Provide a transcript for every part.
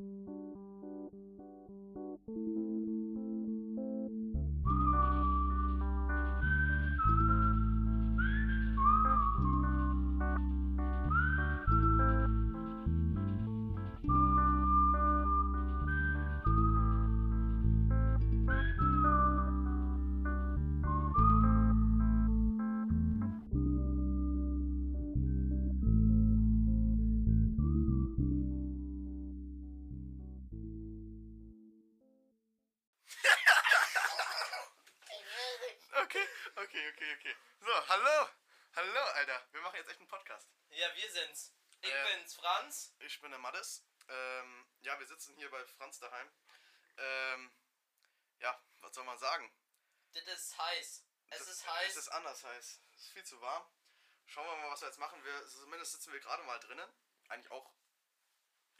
Okay, Ich bin der Mattes. Ähm, ja, wir sitzen hier bei Franz daheim. Ähm, ja, was soll man sagen? Das ist heiß. Es Das- ist heiß. Es ist anders heiß. Es ist viel zu warm. Schauen wir mal, was wir jetzt machen. Wir, zumindest sitzen wir gerade mal drinnen. Eigentlich auch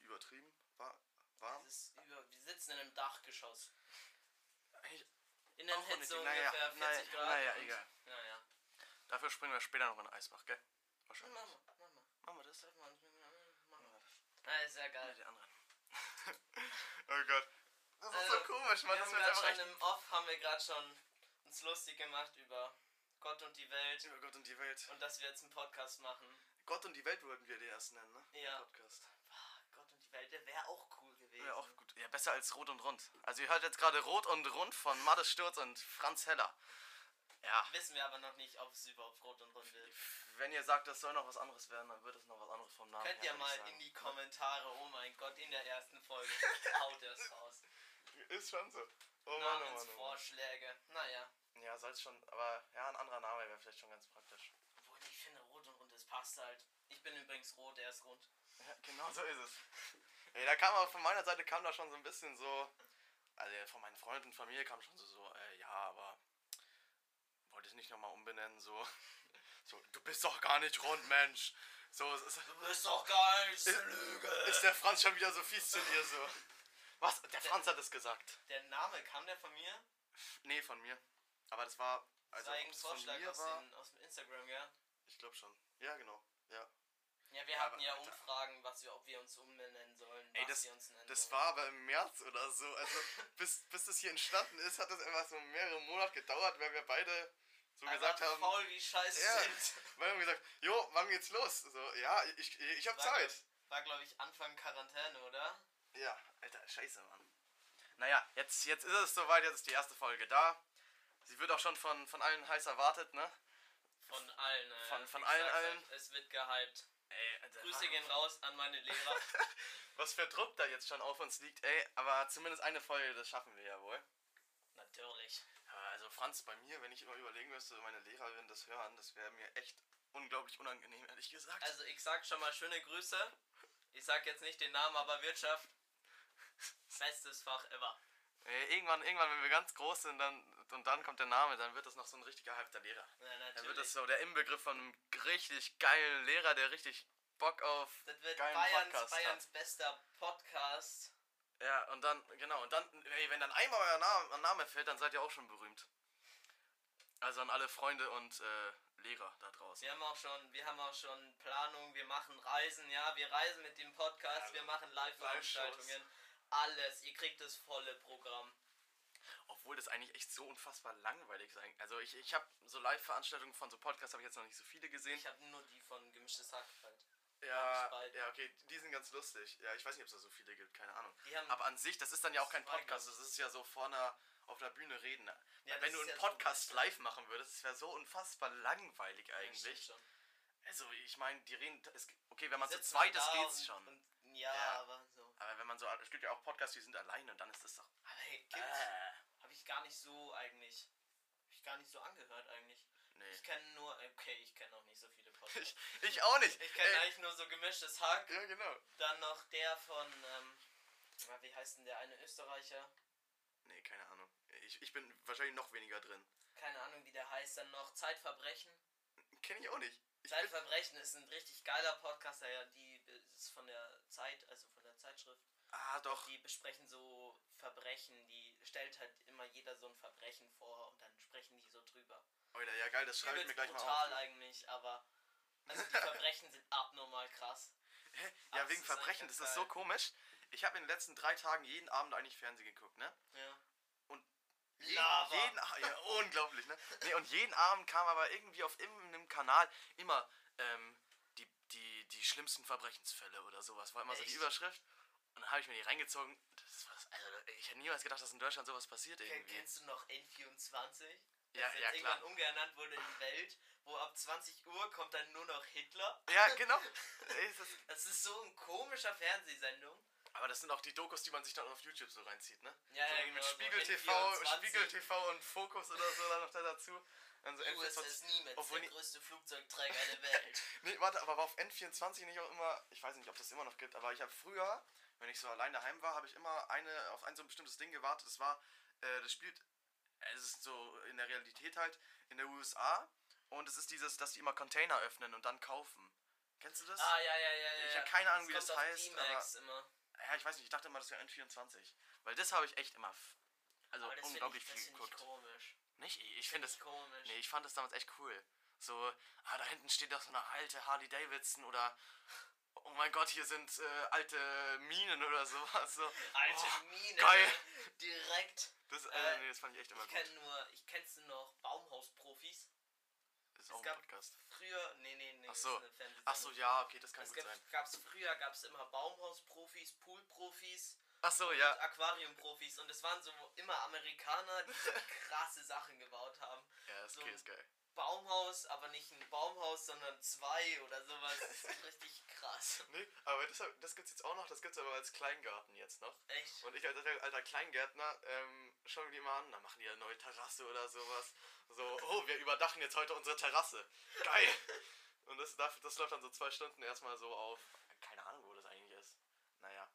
übertrieben wa- warm. Über, wir sitzen in einem Dachgeschoss. Eigentlich In den Auch unnötig. Hitze Naja, ungefähr 40 naja, Grad. naja, egal. Naja. Dafür springen wir später noch in den Eisbach, gell? Wahrscheinlich. Mama, Mama. Machen wir das? Sag mal, Mama. Na, ist ja Ja, geil. die anderen. oh Gott. Das ist Also, so komisch, Wir man. Das haben wird schon echt im Off haben wir gerade schon uns lustig gemacht über Gott und die Welt über Gott und die Welt. und dass wir jetzt einen Podcast machen. Gott und die Welt wollten wir den erst nennen, ne? Ja. Den Podcast. Ah, Gott und die Welt, der wäre auch cool gewesen. Ja, auch gut. Ja, besser als Rot und Rund. Also ihr hört jetzt gerade Rot und Rund von Mattes Sturz und Franz Heller. Ja. Wissen wir aber noch nicht, ob es überhaupt rot und rund wird. Wenn ihr sagt, das soll noch was anderes werden, dann wird es noch was anderes vom Namen Könnt her, ihr mal in die Kommentare, oh mein Gott, in der ersten Folge haut er es raus. Ist schon so. Oh Mann, oh Mann, oh. Naja. Ja, soll es schon, aber ja, ein anderer Name wäre vielleicht schon ganz praktisch. Obwohl ich finde, rot und rund, das passt halt. Ich bin übrigens rot, er ist rund. Ja, genau so ist es. Ey, da kam aber von meiner Seite kam da schon so ein bisschen so, also von meinen Freunden und Familie kam schon so, so äh, ja, aber wollte ich nicht nochmal umbenennen, so, so, du bist doch gar nicht rund, Mensch. So, es ist, Du bist doch geil, das ist Lüge. ist der Franz schon wieder so fies zu dir, so. Was? Der Franz hat es gesagt. Der Name, kam der von mir? Nee, von mir. Aber das war, Das also war irgendein es von Vorschlag aus, war, den, aus dem Instagram, ja? ich glaube schon. Ja, genau, ja. Ja, wir Ja, hatten ja Alter. Umfragen, was wir, ob wir uns umbenennen sollen, Ey, was das, wir uns nennen das sollen. war aber im März oder so. Also bis, bis das hier entstanden ist, hat das einfach so mehrere Monate gedauert, weil wir beide so Aber gesagt haben. faul wie scheiße Ja, sind. weil wir haben gesagt, jo, wann geht's los? So, ja, ich, ich hab War, Zeit. War, glaube ich, Anfang Quarantäne, oder? Ja, Alter, scheiße, Mann. Naja, jetzt, jetzt ist es soweit, jetzt ist die erste Folge da. Sie wird auch schon von, von allen heiß erwartet, ne? Von allen. Äh, Von- von allen, allen. Es wird gehypt. Ey, Alter, Grüße gehen raus an meine Lehrer. was für Druck da jetzt schon auf uns liegt, ey. Aber zumindest eine Folge, das schaffen wir ja wohl. Natürlich. Franz, bei mir, wenn ich immer überlegen müsste, meine Lehrerin das hören, das wäre mir echt unglaublich unangenehm, ehrlich gesagt. Also ich sag schon mal schöne Grüße. Ich sag jetzt nicht den Namen, aber Wirtschaft. Bestes Fach ever. Ey, irgendwann, irgendwann, wenn wir ganz groß sind dann, und dann kommt der Name, dann wird das noch so ein richtiger halbter Lehrer. Ja, Dann wird das so der Inbegriff von einem richtig geilen Lehrer, der richtig Bock auf Das wird Bayerns, Bayerns bester Podcast. Ja, und dann, genau, und dann, ey, wenn dann einmal euer Name, Name fällt, dann seid ihr auch schon berühmt. Also an alle Freunde und äh, Lehrer da draußen. Wir haben auch schon, wir haben auch schon Planung, wir machen Reisen, ja, wir reisen mit dem Podcast, Ja, wir machen Live-Veranstaltungen, alles, ihr kriegt das volle Programm. Obwohl das eigentlich echt so unfassbar langweilig sein. Also ich, ich habe so Live-Veranstaltungen von so Podcasts habe ich jetzt noch nicht so viele gesehen. Ich habe nur die von Gemischtes Hack halt. Ja, ja, okay, die sind ganz lustig. Ja, ich weiß nicht, ob es da so viele gibt, keine Ahnung. Aber an sich, das ist dann ja auch kein Podcast, das ist ja so vorne auf einer Bühne reden. Ja, wenn du einen ja so Podcast bisschen- live machen würdest, das wäre so unfassbar langweilig Ja, eigentlich. schon. Also ich meine, die reden, okay, wenn man zu zweit ist, geht's und- schon. Und, ja, Ja. aber so. Aber wenn man so, es gibt ja auch Podcasts, die sind alleine und dann ist das doch... Aber hey, gibt's, Äh, habe ich gar nicht so eigentlich, habe ich gar nicht so angehört eigentlich. Nee. Ich kenne nur, okay, ich kenne auch nicht so viele Podcasts. Ich, ich auch nicht. Ich kenne eigentlich nur so Gemischtes Hack. Ja, genau. Dann noch der von, ähm, na, wie heißt denn der eine Österreicher? Nee, keine Ahnung. Ich, ich bin wahrscheinlich noch weniger drin. Keine Ahnung, wie der heißt. Dann noch Zeitverbrechen. Kenne ich auch nicht. Ich Zeitverbrechen ist ein richtig geiler Podcast, der ja die ist von der Zeit, also von der Zeitschrift. Ah, doch. Die besprechen so Verbrechen, die stellt halt immer jeder so ein Verbrechen vor und dann sprechen die so drüber. Alter, ja geil, das schreibe ich mir gleich mal auf. eigentlich, aber also die Verbrechen sind abnormal krass. Ja, wegen Verbrechen, das ist so komisch. Ich habe in den letzten drei Tagen jeden Abend eigentlich Fernsehen geguckt, ne? Ja. Und Je, Lava. jeden, ja, unglaublich, ne? Nee, und jeden Abend kam aber irgendwie auf irgendeinem Kanal immer ähm, die, die, die schlimmsten Verbrechensfälle oder sowas. War immer so die Echt? Überschrift. Und dann habe ich mir die reingezogen. Das war, also, ich hätte niemals gedacht, dass in Deutschland sowas passiert irgendwie. Kennst du noch N24? Ja, das ja, jetzt klar. irgendwann umgeernannt wurde in Welt, wo ab 20 Uhr kommt dann nur noch Hitler. Ja, genau. Das, ist so ein komischer Fernsehsendung. aber das sind auch die Dokus, die man sich dann auf YouTube so reinzieht, ne? Ja, so ja, wie mit genau, so Spiegel TV, N24. Spiegel TV und Fokus oder so dann noch da dazu. Dann so USS Nimitz, der größte Flugzeugträger der Welt. Nee, warte, aber war auf N24 nicht auch immer, ich weiß nicht, ob das immer noch gibt, aber ich habe früher, wenn ich so allein daheim war, habe ich immer eine auf ein so ein bestimmtes Ding gewartet. Das war, äh, das spielt, äh, es ist so in der Realität halt in der USA und es ist dieses, dass die immer Container öffnen und dann kaufen. Kennst du das? ah, ja, ja, ja, ja. Ich hab keine Ahnung, wie kommt das heißt, D-Max immer. Ja, ich weiß nicht, ich dachte immer, das wäre N24. Weil das habe ich echt immer, also Aber das unglaublich ich, das viel find ich geguckt. komisch. Nicht? Ich, ich finde ich komisch. nee, ich fand das damals echt cool. So, ah, da hinten steht doch so eine alte Harley Davidson oder, oh mein Gott, hier sind äh, alte Minen oder sowas. So. Alte oh, Mine. Geil. Direkt. Das, äh, nee, das fand ich echt immer Ich gut. kenne nur, ich kennst du noch Baumhausprofis? Das ist es auch ein Podcast. Früher, nee, nee, nee. Ach so. Ach so, ja, okay, das kann Es gut gab, sein. gab's früher gab es immer Baumhausprofis, Poolprofis Ach so, und ja. Aquariumprofis und es waren so immer Amerikaner, die so krasse Sachen gebaut haben. Ja, das so okay, ist geil. Baumhaus, aber nicht ein Baumhaus, sondern zwei oder sowas. Das ist richtig krass. Nee, aber das, das gibt's jetzt auch noch, das gibt's aber als Kleingarten jetzt noch. Echt? Und ich als alter, Kleingärtner ähm, schaue mir die mal an, da machen die ja eine neue Terrasse oder sowas. So, oh, wir überdachen jetzt heute unsere Terrasse. Geil! Und das, das läuft dann so zwei Stunden erstmal so auf. Keine Ahnung, wo das eigentlich ist. Naja.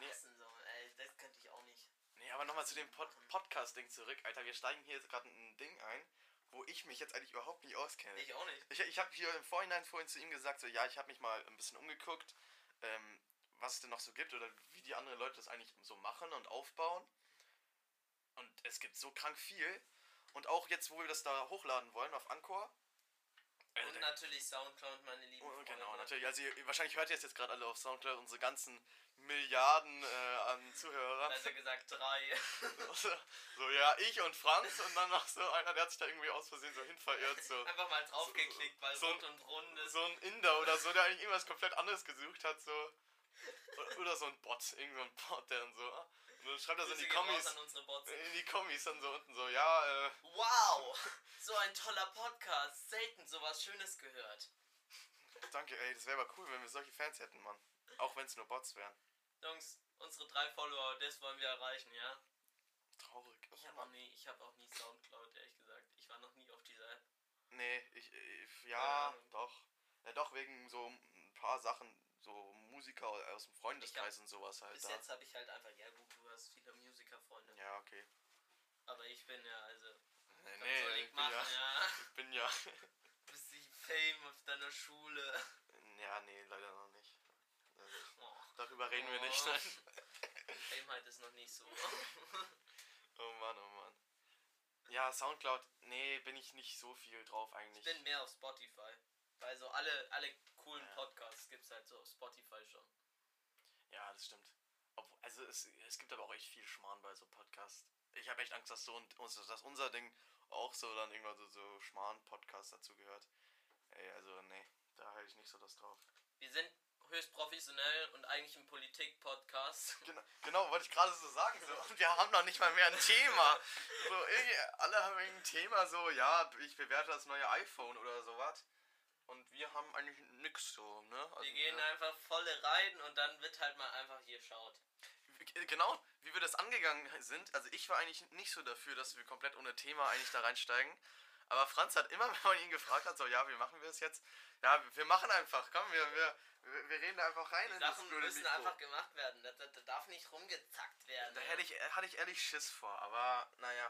Nee, Terrassen so, ey, das könnte ich auch nicht. nee aber nochmal zu dem Pod Podcast-Ding zurück. Alter, wir steigen hier jetzt gerade in ein Ding ein, wo ich mich jetzt eigentlich überhaupt nicht auskenne. Ich auch nicht. Ich, ich habe hier im Vorhinein vorhin zu ihm gesagt, so ja, ich habe mich mal ein bisschen umgeguckt, ähm, was es denn noch so gibt oder wie die anderen Leute das eigentlich so machen und aufbauen. Und es gibt so krank viel. Und auch jetzt, wo wir das da hochladen wollen auf Anchor. äh, Und natürlich Soundcloud, meine lieben Freunde. genau, natürlich. Also ihr, wahrscheinlich hört ihr es jetzt gerade alle auf Soundcloud, unsere ganzen Milliarden äh, an Zuhörern. Also gesagt drei. so, so, ja, ich und Franz und dann noch so einer, der hat sich da irgendwie aus Versehen so hin verirrt. So. Einfach mal draufgeklickt, weil so ein- rund und rund ist. so ein Inder oder so, der eigentlich irgendwas komplett anderes gesucht hat, so. Oder- so ein Bot, irgend so ein Bot, der dann so. ah, Und dann schreibt er so in die Kommis, in die Kommis dann so unten so, ja, äh, Wow! So ein toller Podcast. Selten sowas Schönes gehört. danke, ey, das wäre aber cool, wenn wir solche Fans hätten, Mann. Auch wenn es nur Bots wären. Jungs, unsere drei Follower, das wollen wir erreichen, ja? Traurig. Ich habe auch nie, ich habe auch nie Soundcloud, ehrlich gesagt. Ich war noch nie auf dieser App. Nee, ich, ich ja, Ahnung. doch. Ja, doch, wegen so ein paar Sachen, so Musiker aus dem Freundeskreis und sowas halt Bis da. jetzt habe ich halt einfach, ja gut, du hast viele Musikerfreunde. Ja, okay. Aber ich bin ja, also, Nee, nee, soll ich ich bin machen, ja, ja? ich bin ja, Bist die Fame auf deiner Schule. ja, nee, leider noch nicht. Oh, darüber reden wir Oh. nicht, nein. Fame halt ist noch nicht so. Oh Mann, oh Mann. Ja, Soundcloud, nee, bin ich nicht so viel drauf Ich eigentlich. bin mehr auf Spotify. Weil so alle, alle coolen Ja. Podcasts gibt's halt so auf Spotify schon. Ja, das stimmt. Ob, also es, es gibt aber auch echt viel Schmarrn bei so Podcasts. Ich habe echt Angst, dass so und dass unser Ding auch so dann irgendwann so, so Schmarrn-Podcast dazu gehört. Ey, also nee, da halte ich nicht so das drauf. Wir sind höchst professionell und eigentlich ein Politik-Podcast. Genau, genau wollte ich gerade so sagen. So. Und wir haben noch nicht mal mehr ein Thema. So, alle haben irgendein Thema, so, ja, ich bewerte das neue iPhone oder sowas. Und wir haben eigentlich nix so, ne? Also, Wir gehen wir- einfach volle rein und dann wird halt mal einfach hier schaut. Genau, wie wir das angegangen sind. Also ich war eigentlich nicht so dafür, dass wir komplett ohne Thema eigentlich da reinsteigen. Aber Franz hat immer, wenn man ihn gefragt hat, so, ja, wie machen wir es jetzt? Ja, wir machen einfach, komm, wir, wir, wir reden da einfach rein Die Sachen müssen Mikro. einfach gemacht werden. Da, da, da darf nicht rumgezackt werden. Da ja. hätte ich, hatte ich ehrlich Schiss vor, aber naja.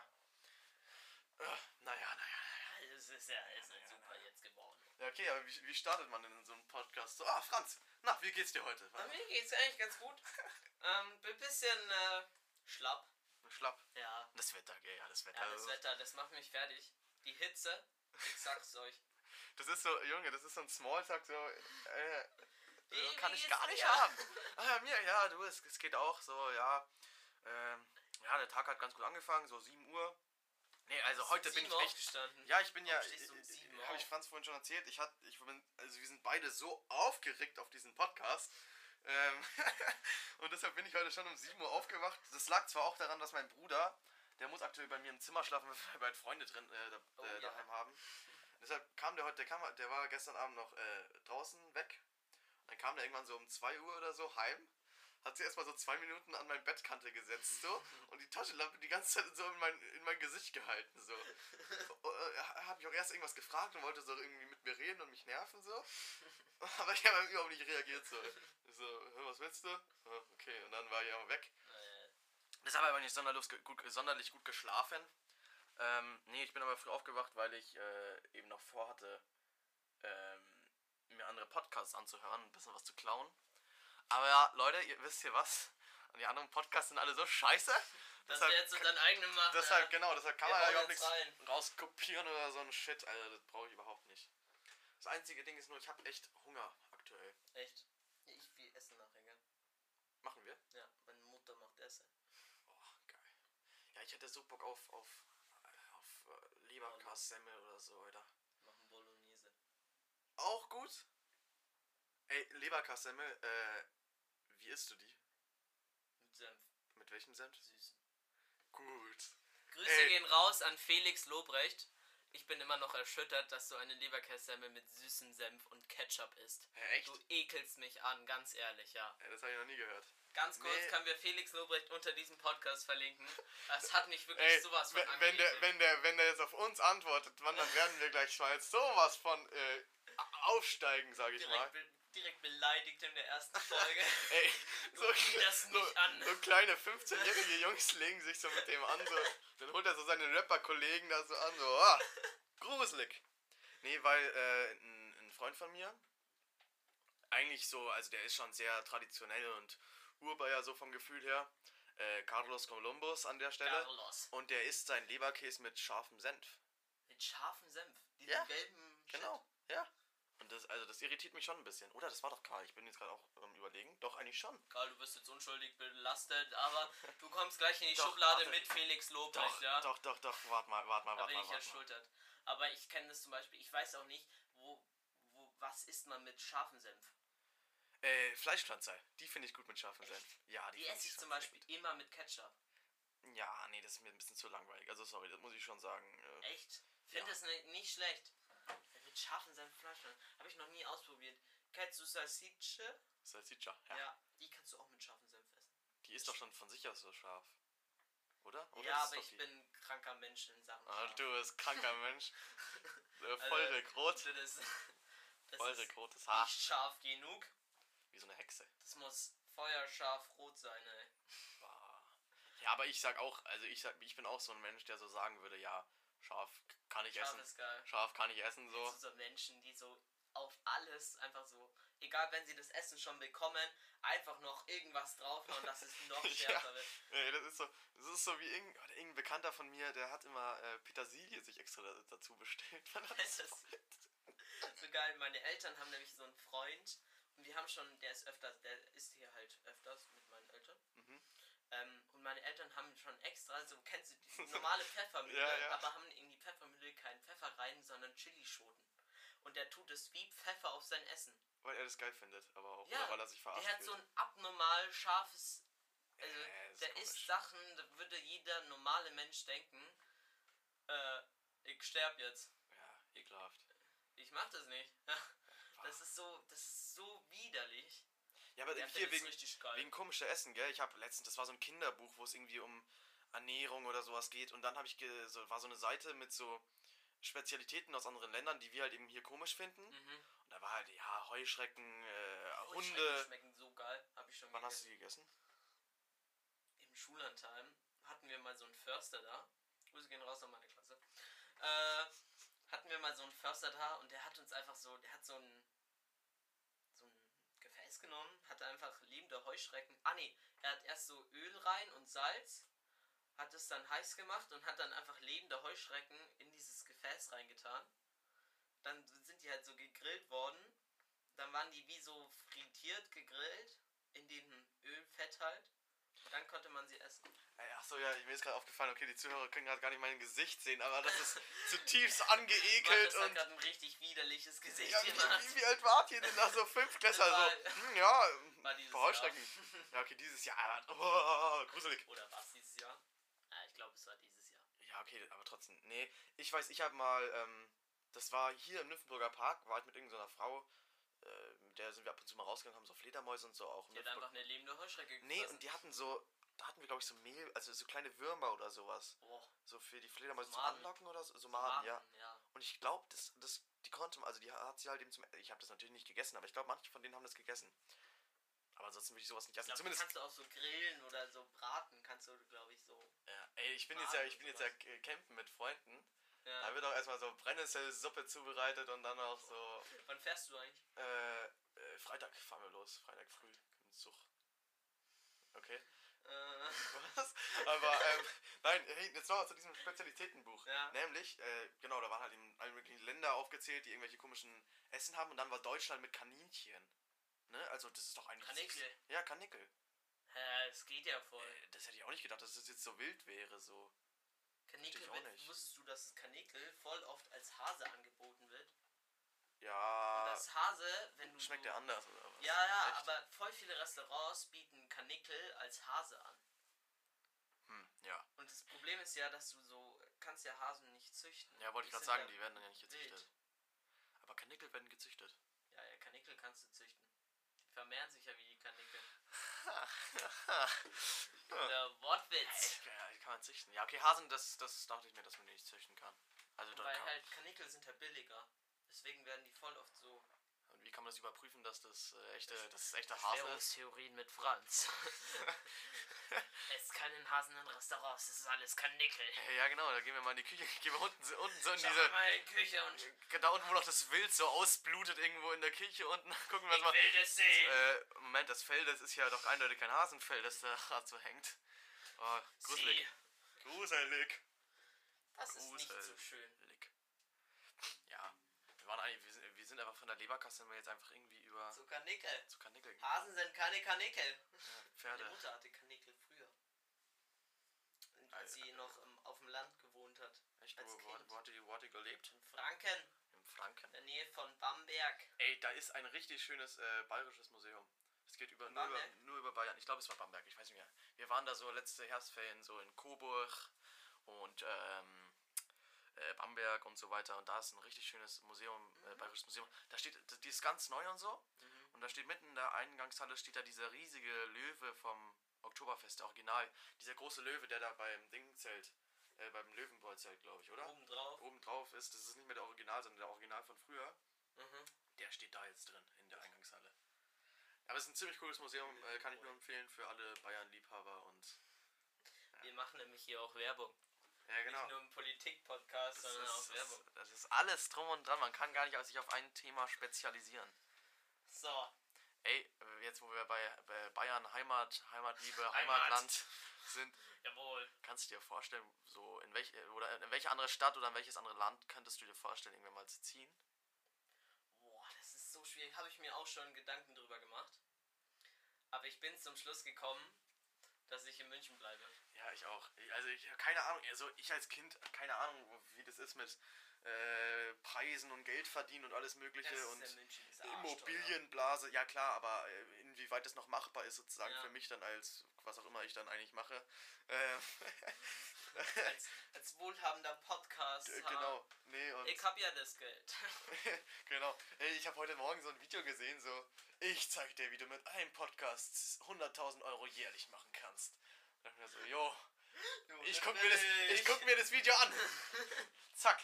Äh, Naja, naja, naja. Es ist ja ist halt super jetzt geworden. Ja, okay, aber wie, wie startet man denn in so einem Podcast? So, ah, Franz, na, wie geht's dir heute? Bei mir geht's eigentlich ganz gut. ähm, bin ein bisschen äh, schlapp. Schlapp. Ja. Das Wetter, gell, ja, das Wetter. Ja, das Wetter, das macht mich fertig. Die Hitze, ich sag's euch. Das ist so, Junge, das ist so ein Smalltalk, so, äh, Äh, Wie- kann ich gar nicht dir? haben. Ah, ja, mir, ja, du, es, es geht auch so, ja. Ähm, ja, der Tag hat ganz gut angefangen, so 7 Uhr. Nee, also heute um bin ich echt. aufgestanden. Ja, ich bin ja, um sieben habe ich? Franz vorhin schon erzählt, ich hat, ich bin, also wir sind beide so aufgeregt auf diesen Podcast. Ähm, und deshalb bin ich heute schon um 7 Uhr aufgewacht. Das lag zwar auch daran, dass mein Bruder, der muss aktuell bei mir im Zimmer schlafen, weil wir beide Freunde drin äh, da, Oh, äh, ja. daheim haben. Deshalb kam der heute, der, kam, der war gestern Abend noch äh, draußen weg. Dann kam der irgendwann so um 2 Uhr oder so heim. Hat sich erstmal so zwei Minuten an meine Bettkante gesetzt so und die Taschenlampe die ganze Zeit so in mein, in mein Gesicht gehalten. So. Äh, hat mich auch erst irgendwas gefragt und wollte so irgendwie mit mir reden und mich nerven so. Aber ich habe überhaupt nicht reagiert so. Ich so, "Hä, was willst du? "Ja, Okay, und dann war ich auch weg. Deshalb habe ich nicht sonderlich gut, sonderlich gut geschlafen. Ähm, nee, ich bin aber früh aufgewacht, weil ich äh, eben noch vorhatte, ähm, mir andere Podcasts anzuhören, ein bisschen was zu klauen. Aber ja, Leute, ihr wisst hier was? Und die anderen Podcasts sind alle so scheiße. dass wir jetzt unseren eigenen machen. deshalb, ja. genau, deshalb kann Wir man da hauen überhaupt nichts rein. rauskopieren oder so ein Shit. Alter, das brauche ich überhaupt nicht. Das einzige Ding ist nur, ich habe echt Hunger aktuell. Echt? Ja, Ich will essen nachher, gell? Machen wir? Ja, meine Mutter macht Essen. Oh, geil. Ja, ich hätte so Bock auf, auf, auf äh, Leberkassemmel oder so, Alter. Machen Bolognese. Auch gut. Ey, Leberkassemmel, äh, wie isst du die? Mit Senf. Mit welchem Senf? Süß. Gut. Grüße Ey. gehen raus an Felix Lobrecht. Ich bin immer noch erschüttert, dass du eine Leberkässemmel mit süßem Senf und Ketchup isst. Hä, echt? Du ekelst mich an, ganz ehrlich, ja. Ey, das habe ich noch nie gehört. Ganz kurz Nee. können wir Felix Lobrecht unter diesem Podcast verlinken. Das hat mich wirklich Ey, sowas von wenn, wenn, der, wenn, der, wenn der jetzt auf uns antwortet, wann, dann werden wir gleich mal jetzt sowas von äh, aufsteigen, sage ich mal. direkt, be direkt beleidigt in der ersten Folge. Ey, so, das so, nicht an. so kleine 15-jährige Jungs legen sich so mit dem an. So, dann holt er so seine Rapper-Kollegen da so an. So, ah, gruselig. Nee, weil äh, ein, ein Freund von mir, eigentlich so, also der ist schon sehr traditionell und Urbayer so vom Gefühl her. Äh, Carlos Columbus an der Stelle. Carlos. Und der isst seinen Leberkäse mit scharfem Senf. Mit scharfem Senf. Diesen Ja, gelben Shit. Genau, ja. Und das, also das irritiert mich schon ein bisschen. Oder das war doch Karl, ich bin jetzt gerade auch am überlegen. Doch, eigentlich schon. Karl, du bist jetzt unschuldig belastet, aber du kommst gleich in die Doch, Schublade warte. mit Felix Lobrecht, Doch, ja? doch, doch, doch, warte mal, warte mal, Da warte bin mal. ich Warte mal. erschultert. Aber ich kenne das zum Beispiel, ich weiß auch nicht, wo, wo, was isst man mit scharfem Senf? Äh, Fleischpflanze, die finde ich gut mit scharfem Echt? Senf. Ja, die, Die esse ich zum Beispiel immer mit Ketchup. Ja, nee, das ist mir ein bisschen zu langweilig. Also sorry, das muss ich schon sagen. Äh, Echt? Finde Ja. das ni- nicht schlecht. Mit scharfem Senf Fleisch. Habe ich noch nie ausprobiert. Kennst du Salsicce? Salsiccia, ja. Ja. Die kannst du auch mit scharfem Senf essen. Die ist doch schon von sich aus so scharf. Oder? Oder ja, aber ich die- bin kranker Mensch in Sachen Ah, scharf. du bist kranker Mensch. Äh, Also, Vollrekrut. Das, das ist Vollrekrotes Haar. nicht scharf genug. Wie so eine Hexe. Das muss feuerscharf rot sein, ey. Ja, aber ich sag auch, also ich sag, ich bin auch so ein Mensch, der so sagen würde, ja, scharf kann ich Scharf essen. ist geil. Scharf kann ich essen, so. So Menschen, die so auf alles einfach so, egal wenn sie das Essen schon bekommen, einfach noch irgendwas draufhauen, dass es noch Ja. schärfer wird. Nee, das ist so, das ist so wie irgendein, irgendein Bekannter von mir, der hat immer äh, Petersilie sich extra da, dazu bestellt. das ist so geil. Meine Eltern haben nämlich so einen Freund und wir haben schon, der ist öfters, der ist hier halt öfters mit meinen Eltern. Mhm. Ähm, und meine Eltern haben schon extra, so kennst du die normale Pfeffermühle, Ja, ja. aber haben in die Pfeffermühle keinen Pfeffer rein, sondern Chilischoten. Und der tut es wie Pfeffer auf sein Essen. Weil er das geil findet, aber auch, Ja, weil er sich verarscht Der hat so ein abnormal scharfes. Also, Ja, das ist der komisch. isst Sachen, da würde jeder normale Mensch denken, äh, ich sterb jetzt. Ja, ekelhaft. Ich mach das nicht. Das ist so, das ist so widerlich. Ja, aber hier wegen, wegen komischer Essen, gell? Ich habe letztens, das war so ein Kinderbuch, wo es irgendwie um Ernährung oder sowas geht. Und dann habe ich, ge, so, war so eine Seite mit so Spezialitäten aus anderen Ländern, die wir halt eben hier komisch finden. Mhm. Und da war halt, ja, Heuschrecken, äh, Hunde. Schmecken schmecken so geil. Hab ich schon Wann hast du gegessen. die gegessen? Im Schullandheim hatten wir mal so einen Förster da. Grüße gehen raus an meine Klasse. Äh, hatten wir mal so einen Förster da und der hat uns einfach so, der hat so ein so ein Gefäß genommen, hatte einfach lebende Heuschrecken. Ah nee, er hat erst so Öl rein und Salz, hat es dann heiß gemacht und hat dann einfach lebende Heuschrecken in dieses Gefäß reingetan. Dann sind die halt so gegrillt worden. dann waren die wie so frittiert, gegrillt, in dem Ölfett halt. Dann konnte man sie essen. Ey, Ach so, ja, mir ist gerade aufgefallen, okay, die Zuhörer können gerade gar nicht mein Gesicht sehen, aber das ist zutiefst angeekelt Markus hat und. gerade ein richtig widerliches Gesicht Ja, wie, wie, alt wart ihr denn nach so fünf Klässler? Das war- So, hm, ja, War dieses bei Heuschrecken. Ja, okay, dieses Jahr. Oh, gruselig. Oder war es dieses Jahr? Ja, ich glaube, es war dieses Jahr. Ja, okay, aber trotzdem. Nee, ich weiß, ich habe mal, ähm, das war hier im Nymphenburger Park, war ich mit irgendeiner Frau, äh, mit der sind wir ab und zu mal rausgegangen, haben so Fledermäuse und so auch. Die hat Nymphenburg- einfach eine lebende Heuschrecke gefressen. Nee, und die hatten so, da hatten wir glaube ich so Mehl, also so kleine Würmer oder sowas. Boah, So für die Fledermäuse So zum. Anlocken oder so, so Maden, ja. ja. Und ich glaube, das, das, die konnte, also die hat sie halt eben zum, ich habe das natürlich nicht gegessen, aber ich glaube, manche von denen haben das gegessen. Aber ansonsten würde ich sowas nicht Ich essen. glaub, Zumindest. kannst du auch so grillen oder so braten, kannst du, glaube ich, so. Ja, ey, ich bin jetzt ja, ich bin jetzt ja campen mit Freunden. Ja. Da wird auch erstmal so Brennnesselsuppe zubereitet und dann auch so. Wann fährst du eigentlich? Äh, äh, Freitag fahren wir los, Freitag früh im Zug. Okay. Äh, Was? Aber, ähm, nein, hey, jetzt noch zu diesem Spezialitätenbuch. Ja. Nämlich, äh, genau, da waren halt eben alle möglichen Länder aufgezählt, die irgendwelche komischen Essen haben und dann war Deutschland mit Kaninchen. Ne? Also, das ist doch eigentlich. Kanickel. Ja, Kanickel. hä, es geht ja voll. Äh, das hätte ich auch nicht gedacht, dass das jetzt so wild wäre, so. Kanickel, ich auch nicht. wusstest du, dass Kanickel voll oft als Hase angeboten wird? Und Ja. das Hase, wenn du. Schmeckt der anders oder was? Ja, ja, Echt? aber voll viele Restaurants bieten Kanickel als Hase an. Hm, ja. Und das Problem ist ja, dass du so kannst ja Hasen nicht züchten. Ja, wollte ich gerade sagen, die werden dann ja nicht gezüchtet. wild. Aber Kanickel werden gezüchtet. Ja, ja, Kanickel kannst du züchten. Vermehren sich ja wie die Kanickel. Ja. Der Wortwitz. Echt, ja, die kann man züchten. Ja, okay, Hasen, das, das dachte ich mir, dass man die nicht züchten kann. Also, Weil kann, halt Kanickel sind ja billiger. Deswegen werden die voll oft so. Wie kann man das überprüfen, dass das äh, echte, dass es echter Hase ist? Verschwörungstheorien mit Franz. es keinen Hasen in Restaurants, es ist alles Kanickel. Ja, genau, da gehen wir mal in die Küche, gehen wir unten, so- unten so in Schau diese, mal in die Küche und da unten, wo noch das Wild so ausblutet irgendwo in der Küche unten, gucken wir ich mal. will das sehen. Äh, Moment, das Fell, das ist ja doch eindeutig kein Hasenfell, das da gerade so hängt. Oh, gruselig. Sie. Gruselig. Das ist nicht so Gruselig. schön. Ja, wir waren eigentlich, wir sind, sind einfach von der Leberkasse sind wir jetzt einfach irgendwie über zu Kanickel gegangen. Hasen sind keine Kanickel. Ja, Meine Pferde. Mutter hatte Kanickel früher. Als sie noch ähm, auf dem Land gewohnt hat. Echt, als wo, Kind. wo, hat die, wo hat die gelebt? In Franken, In Franken. in der Nähe von Bamberg. Ey, da ist ein richtig schönes äh, bayerisches Museum. Es geht über, nur, über, nur über Bayern. Ich glaube, es war Bamberg, ich weiß nicht mehr. Wir waren da so letzte Herbstferien so in Coburg und ähm, äh, Bamberg und so weiter. Und da ist ein richtig schönes Museum, äh, bayerisches Museum. Da steht, die ist ganz neu und so. Mhm. Und da steht mitten in der Eingangshalle steht da dieser riesige Löwe vom Oktoberfest, der Original. Dieser große Löwe, der da beim Ding zählt. Äh, beim Löwenbräu-Zelt, glaube ich, oder? Oben drauf. Oben drauf ist, das ist nicht mehr der Original, sondern der Original von früher. Mhm. Der steht da jetzt drin, in der Eingangshalle. Aber es ist ein ziemlich cooles Museum, äh, kann ich nur empfehlen für alle Bayern-Liebhaber und. Wir machen nämlich hier auch Werbung. Ja, genau. Nicht nur im Politik-Podcast, Das sondern ist, auch Werbung. das ist alles drum und dran. Man kann gar nicht sich auf ein Thema spezialisieren. So, Ey, äh, jetzt wo wir bei, bei Bayern Heimat, Heimatliebe, Heimat. Heimatland sind, jawohl. kannst du dir vorstellen, so in welche oder in welche andere Stadt oder in welches andere Land könntest du dir vorstellen, irgendwann mal zu ziehen? Boah, das ist so schwierig. Habe ich mir auch schon Gedanken drüber gemacht. Aber ich bin zum Schluss gekommen, dass ich in München bleibe. Ja, ich auch. Also ich keine Ahnung, also ich als Kind, keine Ahnung, wie das ist mit äh, Preisen und Geld verdienen und alles mögliche Das und. Immobilienblase. Ja klar, aber äh, inwieweit das noch machbar ist sozusagen Ja. für mich dann als was auch immer ich dann eigentlich mache. Äh, Als, als wohlhabender Podcast. Äh, genau. Nee, und Ich hab ja das Geld. genau. Ey, ich habe heute Morgen so ein Video gesehen, so ich zeig dir, wie du mit einem Podcast 100.000 Euro jährlich machen kannst. Da dachte ich mir so, jo, ich guck, mir das, ich guck mir das Video an. Zack.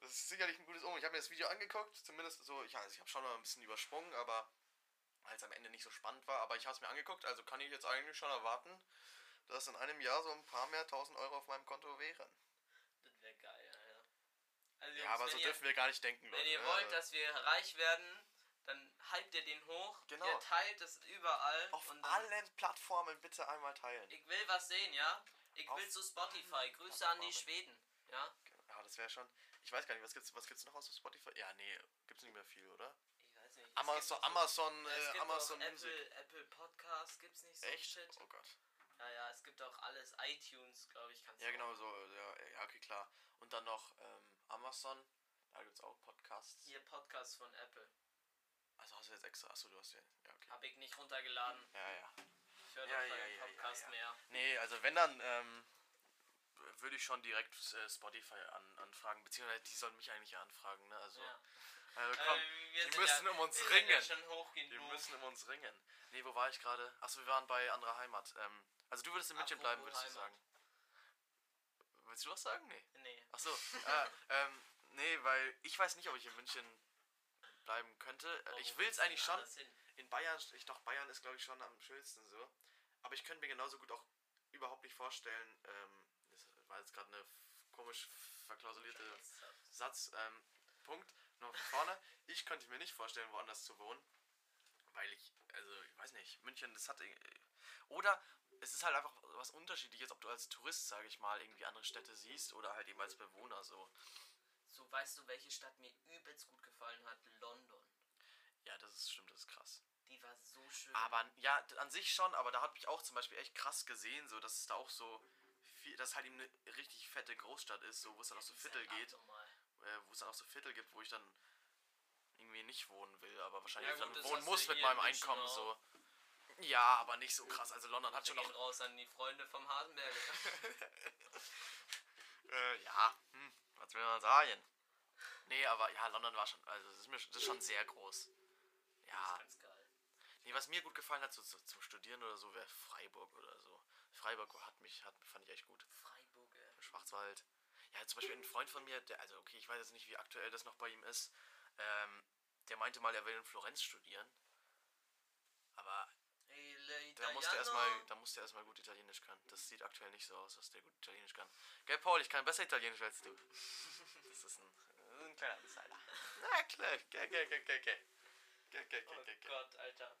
Das ist sicherlich ein gutes Omen. Ich habe mir das Video angeguckt, zumindest so, ich, also ich habe schon mal ein bisschen übersprungen, aber weil es am Ende nicht so spannend war, aber ich habe es mir angeguckt, also kann ich jetzt eigentlich schon erwarten, dass in einem Jahr so ein paar mehr tausend Euro auf meinem Konto wären. Das wäre geil, Alter. Also, Ja, Jungs, aber wenn so ihr, dürfen wir gar nicht denken, Wenn Leute. ihr ne? wollt, Also dass wir reich werden, dann hypt ihr den hoch. Genau. Ihr teilt es überall. auf und dann, allen Plattformen bitte einmal teilen. Ich will was sehen, ja? Ich Auf will zu Spotify. Grüße an die. Schweden. Ja? Ja, das wäre schon. Ich weiß gar nicht, was gibt's, was gibt's noch aus Spotify? Ja, nee, gibt's nicht mehr viel, oder? Ich weiß nicht. Amazon, Amazon, äh, Amazon auch Music. Apple, Apple Podcast gibt's nicht so Echt? Shit. Oh Gott. Ja, ja, es gibt auch alles. iTunes, glaube ich, kannst Ja, du genau auch. so. Ja, ja, okay, klar. Und dann noch ähm, Amazon. Da gibt's auch Podcasts. Hier Podcast von Apple. Also hast du jetzt extra. Achso, du hast ja. Ja, okay. Hab ich nicht runtergeladen. Ja, ja. Ich höre Ja, doch ja, keinen ja, ja, Podcast ja. mehr. Nee, also wenn dann, ähm, würde ich schon direkt äh, Spotify an, anfragen, beziehungsweise die sollen mich eigentlich anfragen, ne? Also, Ja. Also komm, Äh, wir die müssen ja, um uns ringen. schon hoch müssen um uns ringen. Nee, wo war ich gerade? Achso, wir waren bei anderer Heimat. Ähm, also du würdest in München bleiben, Apropos würdest du Heimat. sagen. Willst du was sagen? Nee. Nee. Achso, äh, ähm, nee, weil ich weiß nicht, ob ich in München bleiben könnte. Äh, Warum ich will es du eigentlich schon. In Bayern, ich doch, Bayern ist glaube ich schon am schönsten so. Aber ich könnte mir genauso gut auch überhaupt nicht vorstellen, ähm, das war jetzt gerade eine komisch verklausulierte Satz, ähm, Punkt, noch von vorne. Ich könnte mir nicht vorstellen, woanders zu wohnen, weil ich, also, ich weiß nicht, München, das hat, oder es ist halt einfach was Unterschiedliches, ob du als Tourist, sage ich mal, irgendwie andere Städte siehst oder halt eben als Bewohner so. So, weißt du, welche Stadt mir übelst gut gefallen hat? London. Ja, das ist stimmt, das ist krass. Die war so schön. Aber ja, an sich schon, aber da hat mich auch zum Beispiel echt krass gesehen, so dass es da auch so viel, dass halt eben eine richtig fette Großstadt ist, so wo es dann auch so Viertel Sehr geht, abnormal. Äh, wo es dann auch so Viertel gibt, wo ich dann irgendwie nicht wohnen will, aber wahrscheinlich Ja, gut, dann das wohnen muss mit meinem Einkommen auch. so. Ja, aber nicht so krass. Also London hat schon noch. raus an die Freunde vom Hasenberger. Äh, ja, hm, was will man sagen? Nee, aber ja, London war schon, also das ist, mir, das ist schon sehr groß. Das Ja, ist ganz geil. Nee, was mir gut gefallen hat so, so, zum Studieren oder so, wäre Freiburg oder so. Freiburg hat mich, hat, fand ich echt gut. Freiburg, ey. Schwarzwald. Ja, zum Beispiel ein Freund von mir, der, also okay, ich weiß jetzt nicht, wie aktuell das noch bei ihm ist, ähm, der meinte mal, er will in Florenz studieren. Aber da musste erstmal, da musste er erstmal gut Italienisch können. Das sieht aktuell nicht so aus, dass der gut Italienisch kann. Gell, Paul, ich kann besser Italienisch als du. Das ist ein, das ist ein kleiner Insider. Na klar, gell, gell, gell, gell, gell. Gell, gell, Oh gell, gell, gell. Gott, Alter.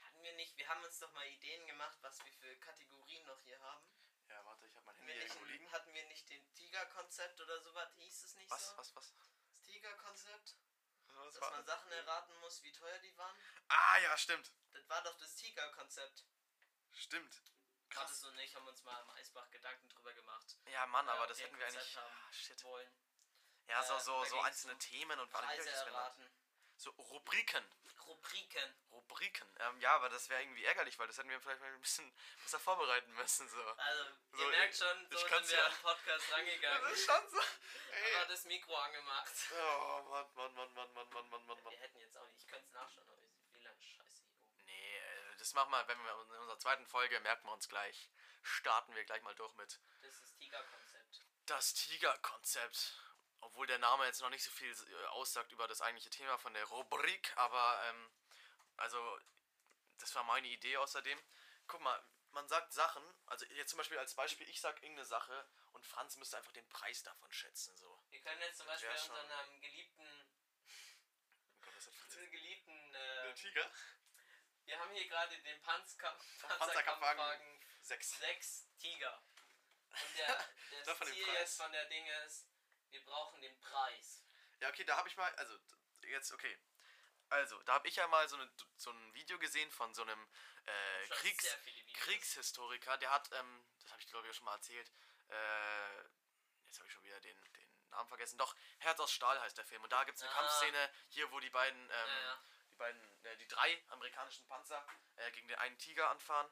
Hatten wir nicht, wir haben uns doch mal Ideen gemacht, was wir für Kategorien noch hier haben. Ja, warte, ich habe mein Handy wir, irgendwo liegen. hatten wir nicht den Tiger-Konzept oder sowas? Hieß es nicht Was, so? was, was? Das Tiger-Konzept? Was Dass war man? Sachen erraten muss, wie teuer die waren? Ah, ja, stimmt. Das war doch das Tiger-Konzept. Stimmt. Krass. Krass. und ich haben uns mal am Eisbach Gedanken drüber gemacht. Ja, Mann, aber das hätten wir eigentlich. haben Ah, shit. Wollen. Ja, so, Äh, so, da so einzelne Themen und genannt? erraten. So Rubriken. Rubriken. Rubriken. Ähm, ja, aber das wäre irgendwie ärgerlich, weil das hätten wir vielleicht mal ein bisschen besser vorbereiten müssen. So. Also, So, ihr merkt schon, ich so sind wir ja- am Podcast rangegangen. ist schon so. Aber das Mikro angemacht. Oh, Mann, Mann, Mann, Mann, Mann, Mann, Mann, Mann, Mann. Wir hätten jetzt auch nicht, ich könnte es nachschauen, aber wie lange scheiße. Nee, äh, das machen wir, wenn wir in unserer zweiten Folge, merken wir uns gleich. Starten wir gleich mal durch mit Das ist das Tiger-Konzept. das Tiger-Konzept. Obwohl der Name jetzt noch nicht so viel äh, aussagt über das eigentliche Thema von der Rubrik, aber ähm, also das war meine Idee außerdem. Guck mal, man sagt Sachen, also jetzt zum Beispiel als Beispiel, ich sag irgendeine Sache und Franz müsste einfach den Preis davon schätzen. So. Wir können jetzt zum Beispiel wär schon- unseren ähm, geliebten, Oh Gott, was hat Franz geliebten, Der äh, Tiger? wir haben hier gerade den Panzerkampf, Panzerkampfwagen Panzerkampfwagen 6. 6 Tiger. Und der, das den Ziel jetzt von der Ding ist, wir brauchen den Preis. Ja, okay, da habe ich mal, also jetzt, okay. Also, da habe ich ja mal so, eine, so ein Video gesehen von so einem äh, Kriegs. Kriegshistoriker, der hat, ähm, das habe ich glaube ich auch schon mal erzählt, äh, jetzt habe ich schon wieder den, den Namen vergessen, doch, Herz aus Stahl heißt der Film. Und da gibt es eine Ah. Kampfszene, hier wo die beiden, ähm, Ja, ja. die beiden, äh, die drei amerikanischen Panzer äh, gegen den einen Tiger anfahren.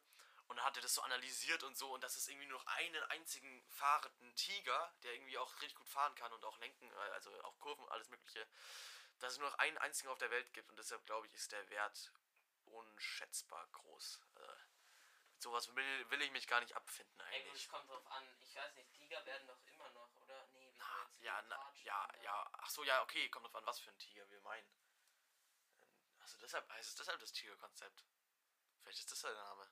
Und dann hat er das so analysiert und so und dass es irgendwie nur noch einen einzigen fahrenden Tiger, der irgendwie auch richtig gut fahren kann und auch lenken, äh, also auch Kurven, alles mögliche, dass es nur noch einen einzigen auf der Welt gibt und deshalb glaube ich, ist der Wert unschätzbar groß. Äh, mit sowas will, will ich mich gar nicht abfinden Ey, gut, eigentlich. es kommt drauf an. Ich weiß nicht, Tiger werden doch immer noch, oder? Nee, wir Na, jetzt ja, na, ja, ja, ach so, ja, okay, kommt drauf an, was für ein Tiger wir meinen. Also deshalb heißt es deshalb das Tiger-Konzept. Vielleicht ist das der Name.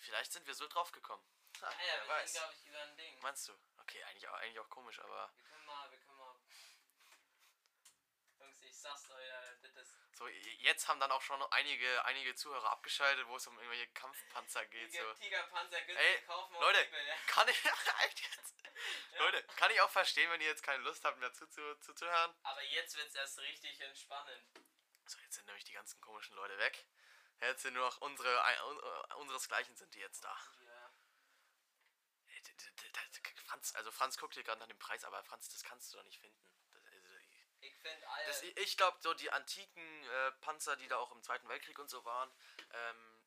Vielleicht sind wir so drauf gekommen. Ha, Ah ja, wer wir weiß. glaube ich, über ein Ding. Meinst du? Okay, eigentlich auch, eigentlich auch komisch, aber Wir können mal, wir können mal. Jungs, ich sag's euch, ja, das ist. so jetzt haben dann auch schon einige, einige Zuhörer abgeschaltet, wo es um irgendwelche Kampfpanzer geht. So. Tigerpanzer günstig Ey, kaufen auf Leute, eBay, ja. kann ich jetzt? Leute, kann ich auch verstehen, wenn ihr jetzt keine Lust habt mehr zuzu, zuzuhören. Aber jetzt wird's erst richtig entspannend. So, jetzt sind nämlich die ganzen komischen Leute weg. Jetzt sind nur noch unsere, un- äh, unseresgleichen sind die jetzt da. Äh, Franz, also Franz guckt hier gerade nach dem Preis, aber Franz, das kannst du doch nicht finden. Das, also, Ich finde all. das, ich glaube, so die antiken äh, Panzer, die da auch im Zweiten Weltkrieg und so waren, ähm,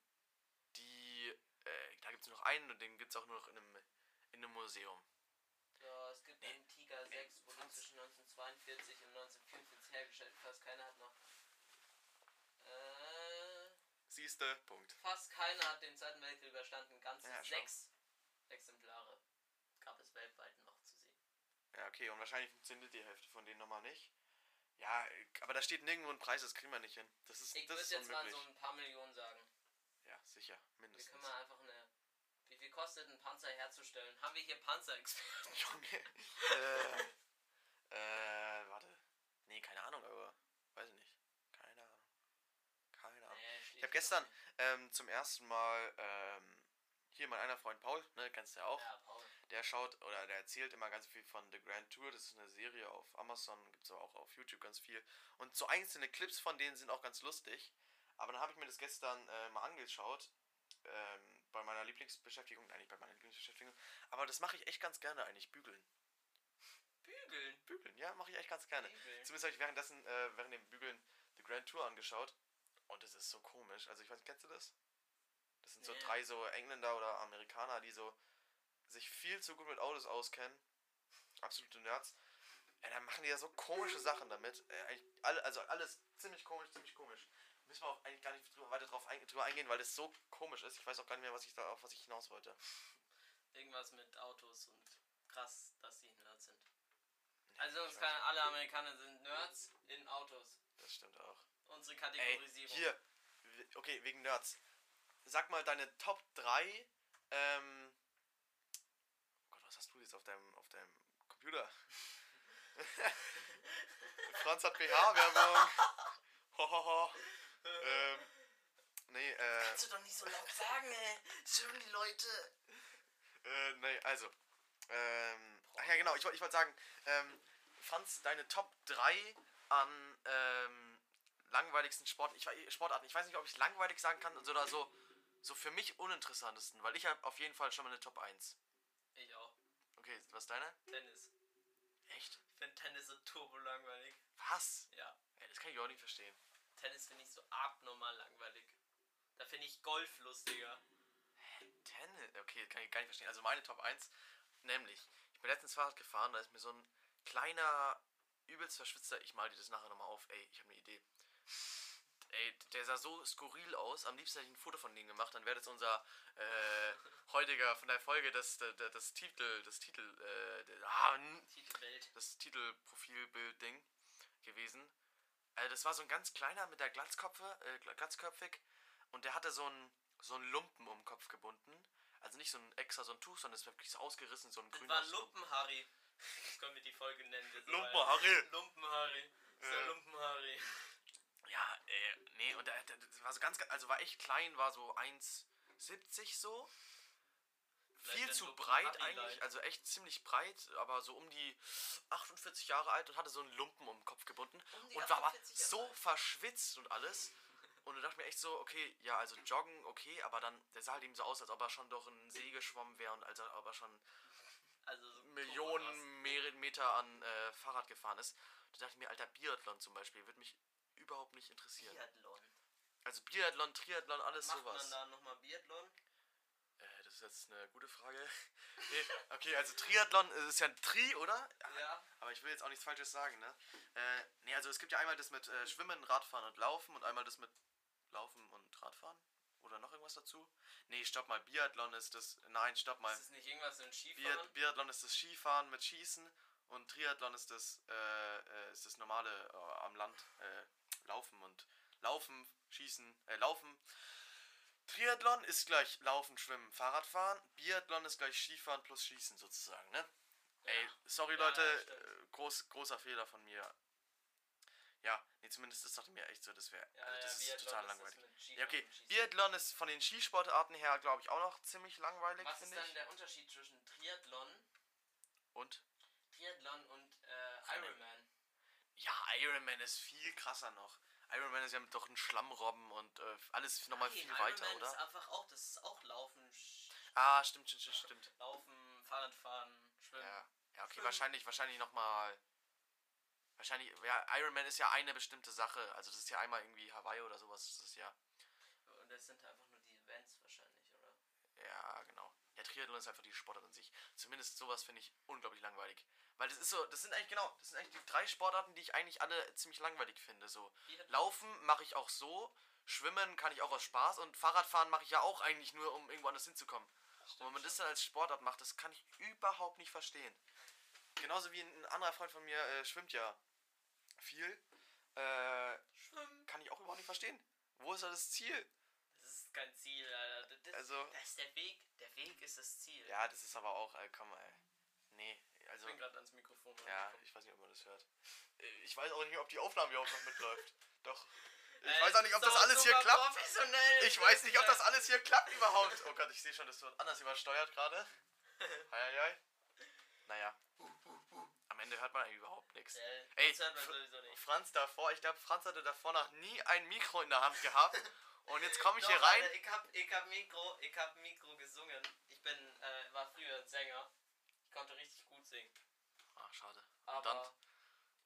die, äh, da gibt es nur noch einen und den gibt es auch nur noch in einem, in einem Museum. ja, es gibt Nee. einen Tiger 6, wurde zwischen 1942 und 1944 hergestellt. Fast keiner hat noch. Äh, Siehste, Punkt. fast keiner hat den Zweiten Weltkrieg überstanden. Ganze Ja, sechs Exemplare gab es weltweit noch zu sehen. Ja, okay, und wahrscheinlich funktioniert die Hälfte von denen nochmal nicht. Ja, aber da steht nirgendwo ein Preis, das kriegen wir nicht hin. Das ist, Ich das würde ist jetzt mal unmöglich. so ein paar Millionen sagen. Ja, sicher, Wir mindestens. können mal einfach eine. Wie viel kostet ein Panzer herzustellen? Haben wir hier Panzerexperten? Junge. äh, äh, warte. Nee, keine Ahnung, aber weiß ich nicht. Keine Ahnung. Keine Ahnung. Nee, steht Ich habe gestern ähm, zum ersten Mal ähm, hier mein einer Freund Paul, ne, kennst du ja auch. Ja, Paul. Der schaut oder der erzählt immer ganz viel von The Grand Tour. Das ist eine Serie auf Amazon, gibt es auch auf YouTube ganz viel. Und so einzelne Clips von denen sind auch ganz lustig. Aber dann habe ich mir das gestern äh, mal angeschaut. Ähm, bei meiner Lieblingsbeschäftigung, nicht bei meiner Lieblingsbeschäftigung. Aber das mache ich echt ganz gerne eigentlich, bügeln. Bügeln. Bügeln, ja, mache ich echt ganz gerne. Bügeln. Zumindest habe ich währenddessen, äh, während dem Bügeln The Grand Tour angeschaut. Und es ist so komisch. Also ich weiß, kennst du das? Das sind so Nee. drei so Engländer oder Amerikaner, die so sich viel zu gut mit Autos auskennen. Absolute Nerds. Ja, dann machen die ja so komische Sachen damit. Äh, alle, also alles ziemlich komisch, ziemlich komisch. Müssen wir auch eigentlich gar nicht drüber, weiter drauf ein, drüber eingehen, weil das so komisch ist. Ich weiß auch gar nicht mehr, was ich da, auf was ich hinaus wollte. Irgendwas mit Autos und krass, dass sie Nerds sind. Nee, Also kann, nicht. alle Amerikaner sind Nerds in Autos. Das stimmt auch. Unsere Ey, Kategorisierung. hier. w- Okay, wegen Nerds. Sag mal deine Top 3. Ähm. Oh Gott, was hast du jetzt auf deinem, auf deinem Computer? Franz hat BH-Werbung. Hohoho. ähm. Nee, äh. Kannst du doch nicht so laut sagen, ey. Das hören die Leute. Äh, nee, also. Ähm. Ach ja, genau, ich, wollt- ich wollte sagen, ähm, Franz, deine Top 3 an ähm, langweiligsten Sport, ich, Sportarten. Ich weiß nicht, ob ich langweilig sagen kann oder so, so für mich uninteressantesten, weil ich habe auf jeden Fall schon mal eine Top 1. Ich auch. Okay, was ist deine? Tennis. Echt? Ich finde Tennis so turbo langweilig. Was? Ja. Ey, das kann ich auch nicht verstehen. Tennis finde ich so abnormal langweilig. Da finde ich Golf lustiger. Tennis? Okay, kann ich gar nicht verstehen. Also meine Top 1, nämlich, ich bin letztens Fahrrad gefahren, da ist mir so ein kleiner, übelst verschwitzter, ich mal dir das nachher nochmal auf, ey, ich habe eine Idee. Ey, der sah so skurril aus, am liebsten hätte ich ein Foto von dem gemacht, dann wäre das unser äh, heutiger von der Folge das, das, das Titel, das Titel, äh, der- ah, Titelwelt. das Titelprofilbild-Ding gewesen. Äh, das war so ein ganz kleiner mit der Glatzkopfe, äh, gla- glatzköpfig und der hatte so einen so einen Lumpen um den Kopf gebunden. Also nicht so ein extra so ein Tuch, sondern es war wirklich so ausgerissen, so ein Das grüner war Lumpen. Lumpenharry. Das können wir die Folge nennen. Das war- Lumpenharry. Lumpenharry. Das ist der Äh. Lumpenharry. Ja, äh, nee, und der, der, das war so ganz, also war echt klein, war so 1,70 so. Vielleicht Viel zu breit eigentlich, also echt ziemlich breit, aber so um die 48 Jahre alt und hatte so einen Lumpen um den Kopf gebunden Um und war aber 48 Jahre so alt. verschwitzt und alles. Und ich dachte mir echt so, okay, ja, also joggen, okay, aber dann, der sah halt eben so aus, als ob er schon durch einen See geschwommen wäre und als ob er schon Also so Millionen mehrere Meter an äh, Fahrrad gefahren ist. Da dachte ich mir, alter, Biathlon zum Beispiel, würde mich überhaupt nicht interessieren. Biathlon. Also Biathlon, Triathlon, alles Macht sowas. man da nochmal Biathlon? Äh, das ist jetzt eine gute Frage. nee, okay, also Triathlon äh, ist ja ein Tri, oder? Ja. Aber ich will jetzt auch nichts Falsches sagen, ne? Äh, nee, also es gibt ja einmal das mit äh, Schwimmen, Radfahren und Laufen und einmal das mit Laufen und Radfahren. Oder noch irgendwas dazu? Nee, stopp mal. Biathlon ist das. Nein, stopp mal. Ist es nicht irgendwas in Skifahren? Biathlon ist das Skifahren mit Schießen und Triathlon ist das, äh, äh, ist das normale äh, am Land äh, Laufen und Laufen, Schießen, äh, Laufen. Triathlon ist gleich Laufen, Schwimmen, Fahrradfahren. Biathlon ist gleich Skifahren plus Schießen sozusagen, ne? Ey, sorry Ja, Leute, ja, äh, groß, großer Fehler von mir. Ja, nee, zumindest das dachte mir echt so, das wäre, Ja, also ja, das ist total ist langweilig. Skifahren Ja, okay. Biathlon ist von den Skisportarten her, glaube ich, auch noch ziemlich langweilig, Was ist dann ich. der Unterschied zwischen Triathlon, Und? Triathlon und äh, Von dem- Ironman? Ja, Iron Man ist viel krasser noch. Iron Man ist ja doch ein Schlammrobben und äh, alles nochmal Nein, viel Iron weiter, Man oder? ist einfach auch, das ist auch Laufen, Ah, stimmt, stimmt, stimmt. Laufen, Fahrradfahren, Schwimmen. Ja, ja okay, Schwimmen. wahrscheinlich, wahrscheinlich nochmal. Wahrscheinlich, ja, Iron Man ist ja eine bestimmte Sache. Also, das ist ja einmal irgendwie Hawaii oder sowas. Das ist ja. Und das sind einfach nur die Events wahrscheinlich, oder? Ja, genau. Ja, Triathlon ist einfach die Sportart an sich. Zumindest sowas finde ich unglaublich langweilig. Weil das ist so, das sind eigentlich, genau, das sind eigentlich die drei Sportarten, die ich eigentlich alle ziemlich langweilig finde. So. Laufen mache ich auch so, Schwimmen kann ich auch aus Spaß und Fahrradfahren mache ich ja auch eigentlich nur, um irgendwo anders hinzukommen. Und wenn man das dann als Sportart macht, das kann ich überhaupt nicht verstehen. Genauso wie ein anderer Freund von mir äh, schwimmt ja viel. Äh, Schwimmen. kann ich auch überhaupt nicht verstehen. Wo ist da das Ziel? Das ist kein Ziel, Alter. Das, Also- das ist der Weg. Der Weg ist das Ziel. Ja, das ist aber auch, äh, komm, ey. Nee, also. Ich bin gerade ans Mikrofon. Ja, ich weiß nicht, ob man das hört. Äh, Ich weiß auch nicht, ob die Aufnahme überhaupt noch mitläuft. Doch. Ich Äh, weiß auch nicht, ob das alles hier klappt. Ich weiß nicht, ob das alles hier klappt überhaupt. Oh Gott, ich sehe schon, das wird anders übersteuert gerade. Heieiei. Naja. Am Ende hört man eigentlich überhaupt nichts. Äh, Ey, das hört man Fr- sowieso nicht. Franz davor, ich glaube, Franz hatte davor noch nie ein Mikro in der Hand gehabt. Und jetzt komme ich Doch, hier rein. Alter, ich hab, ich hab Mikro, ich hab Mikro gesungen. Ich bin, äh, war früher ein Sänger. Ich konnte richtig gut singen. Ah, schade. Und Aber dann,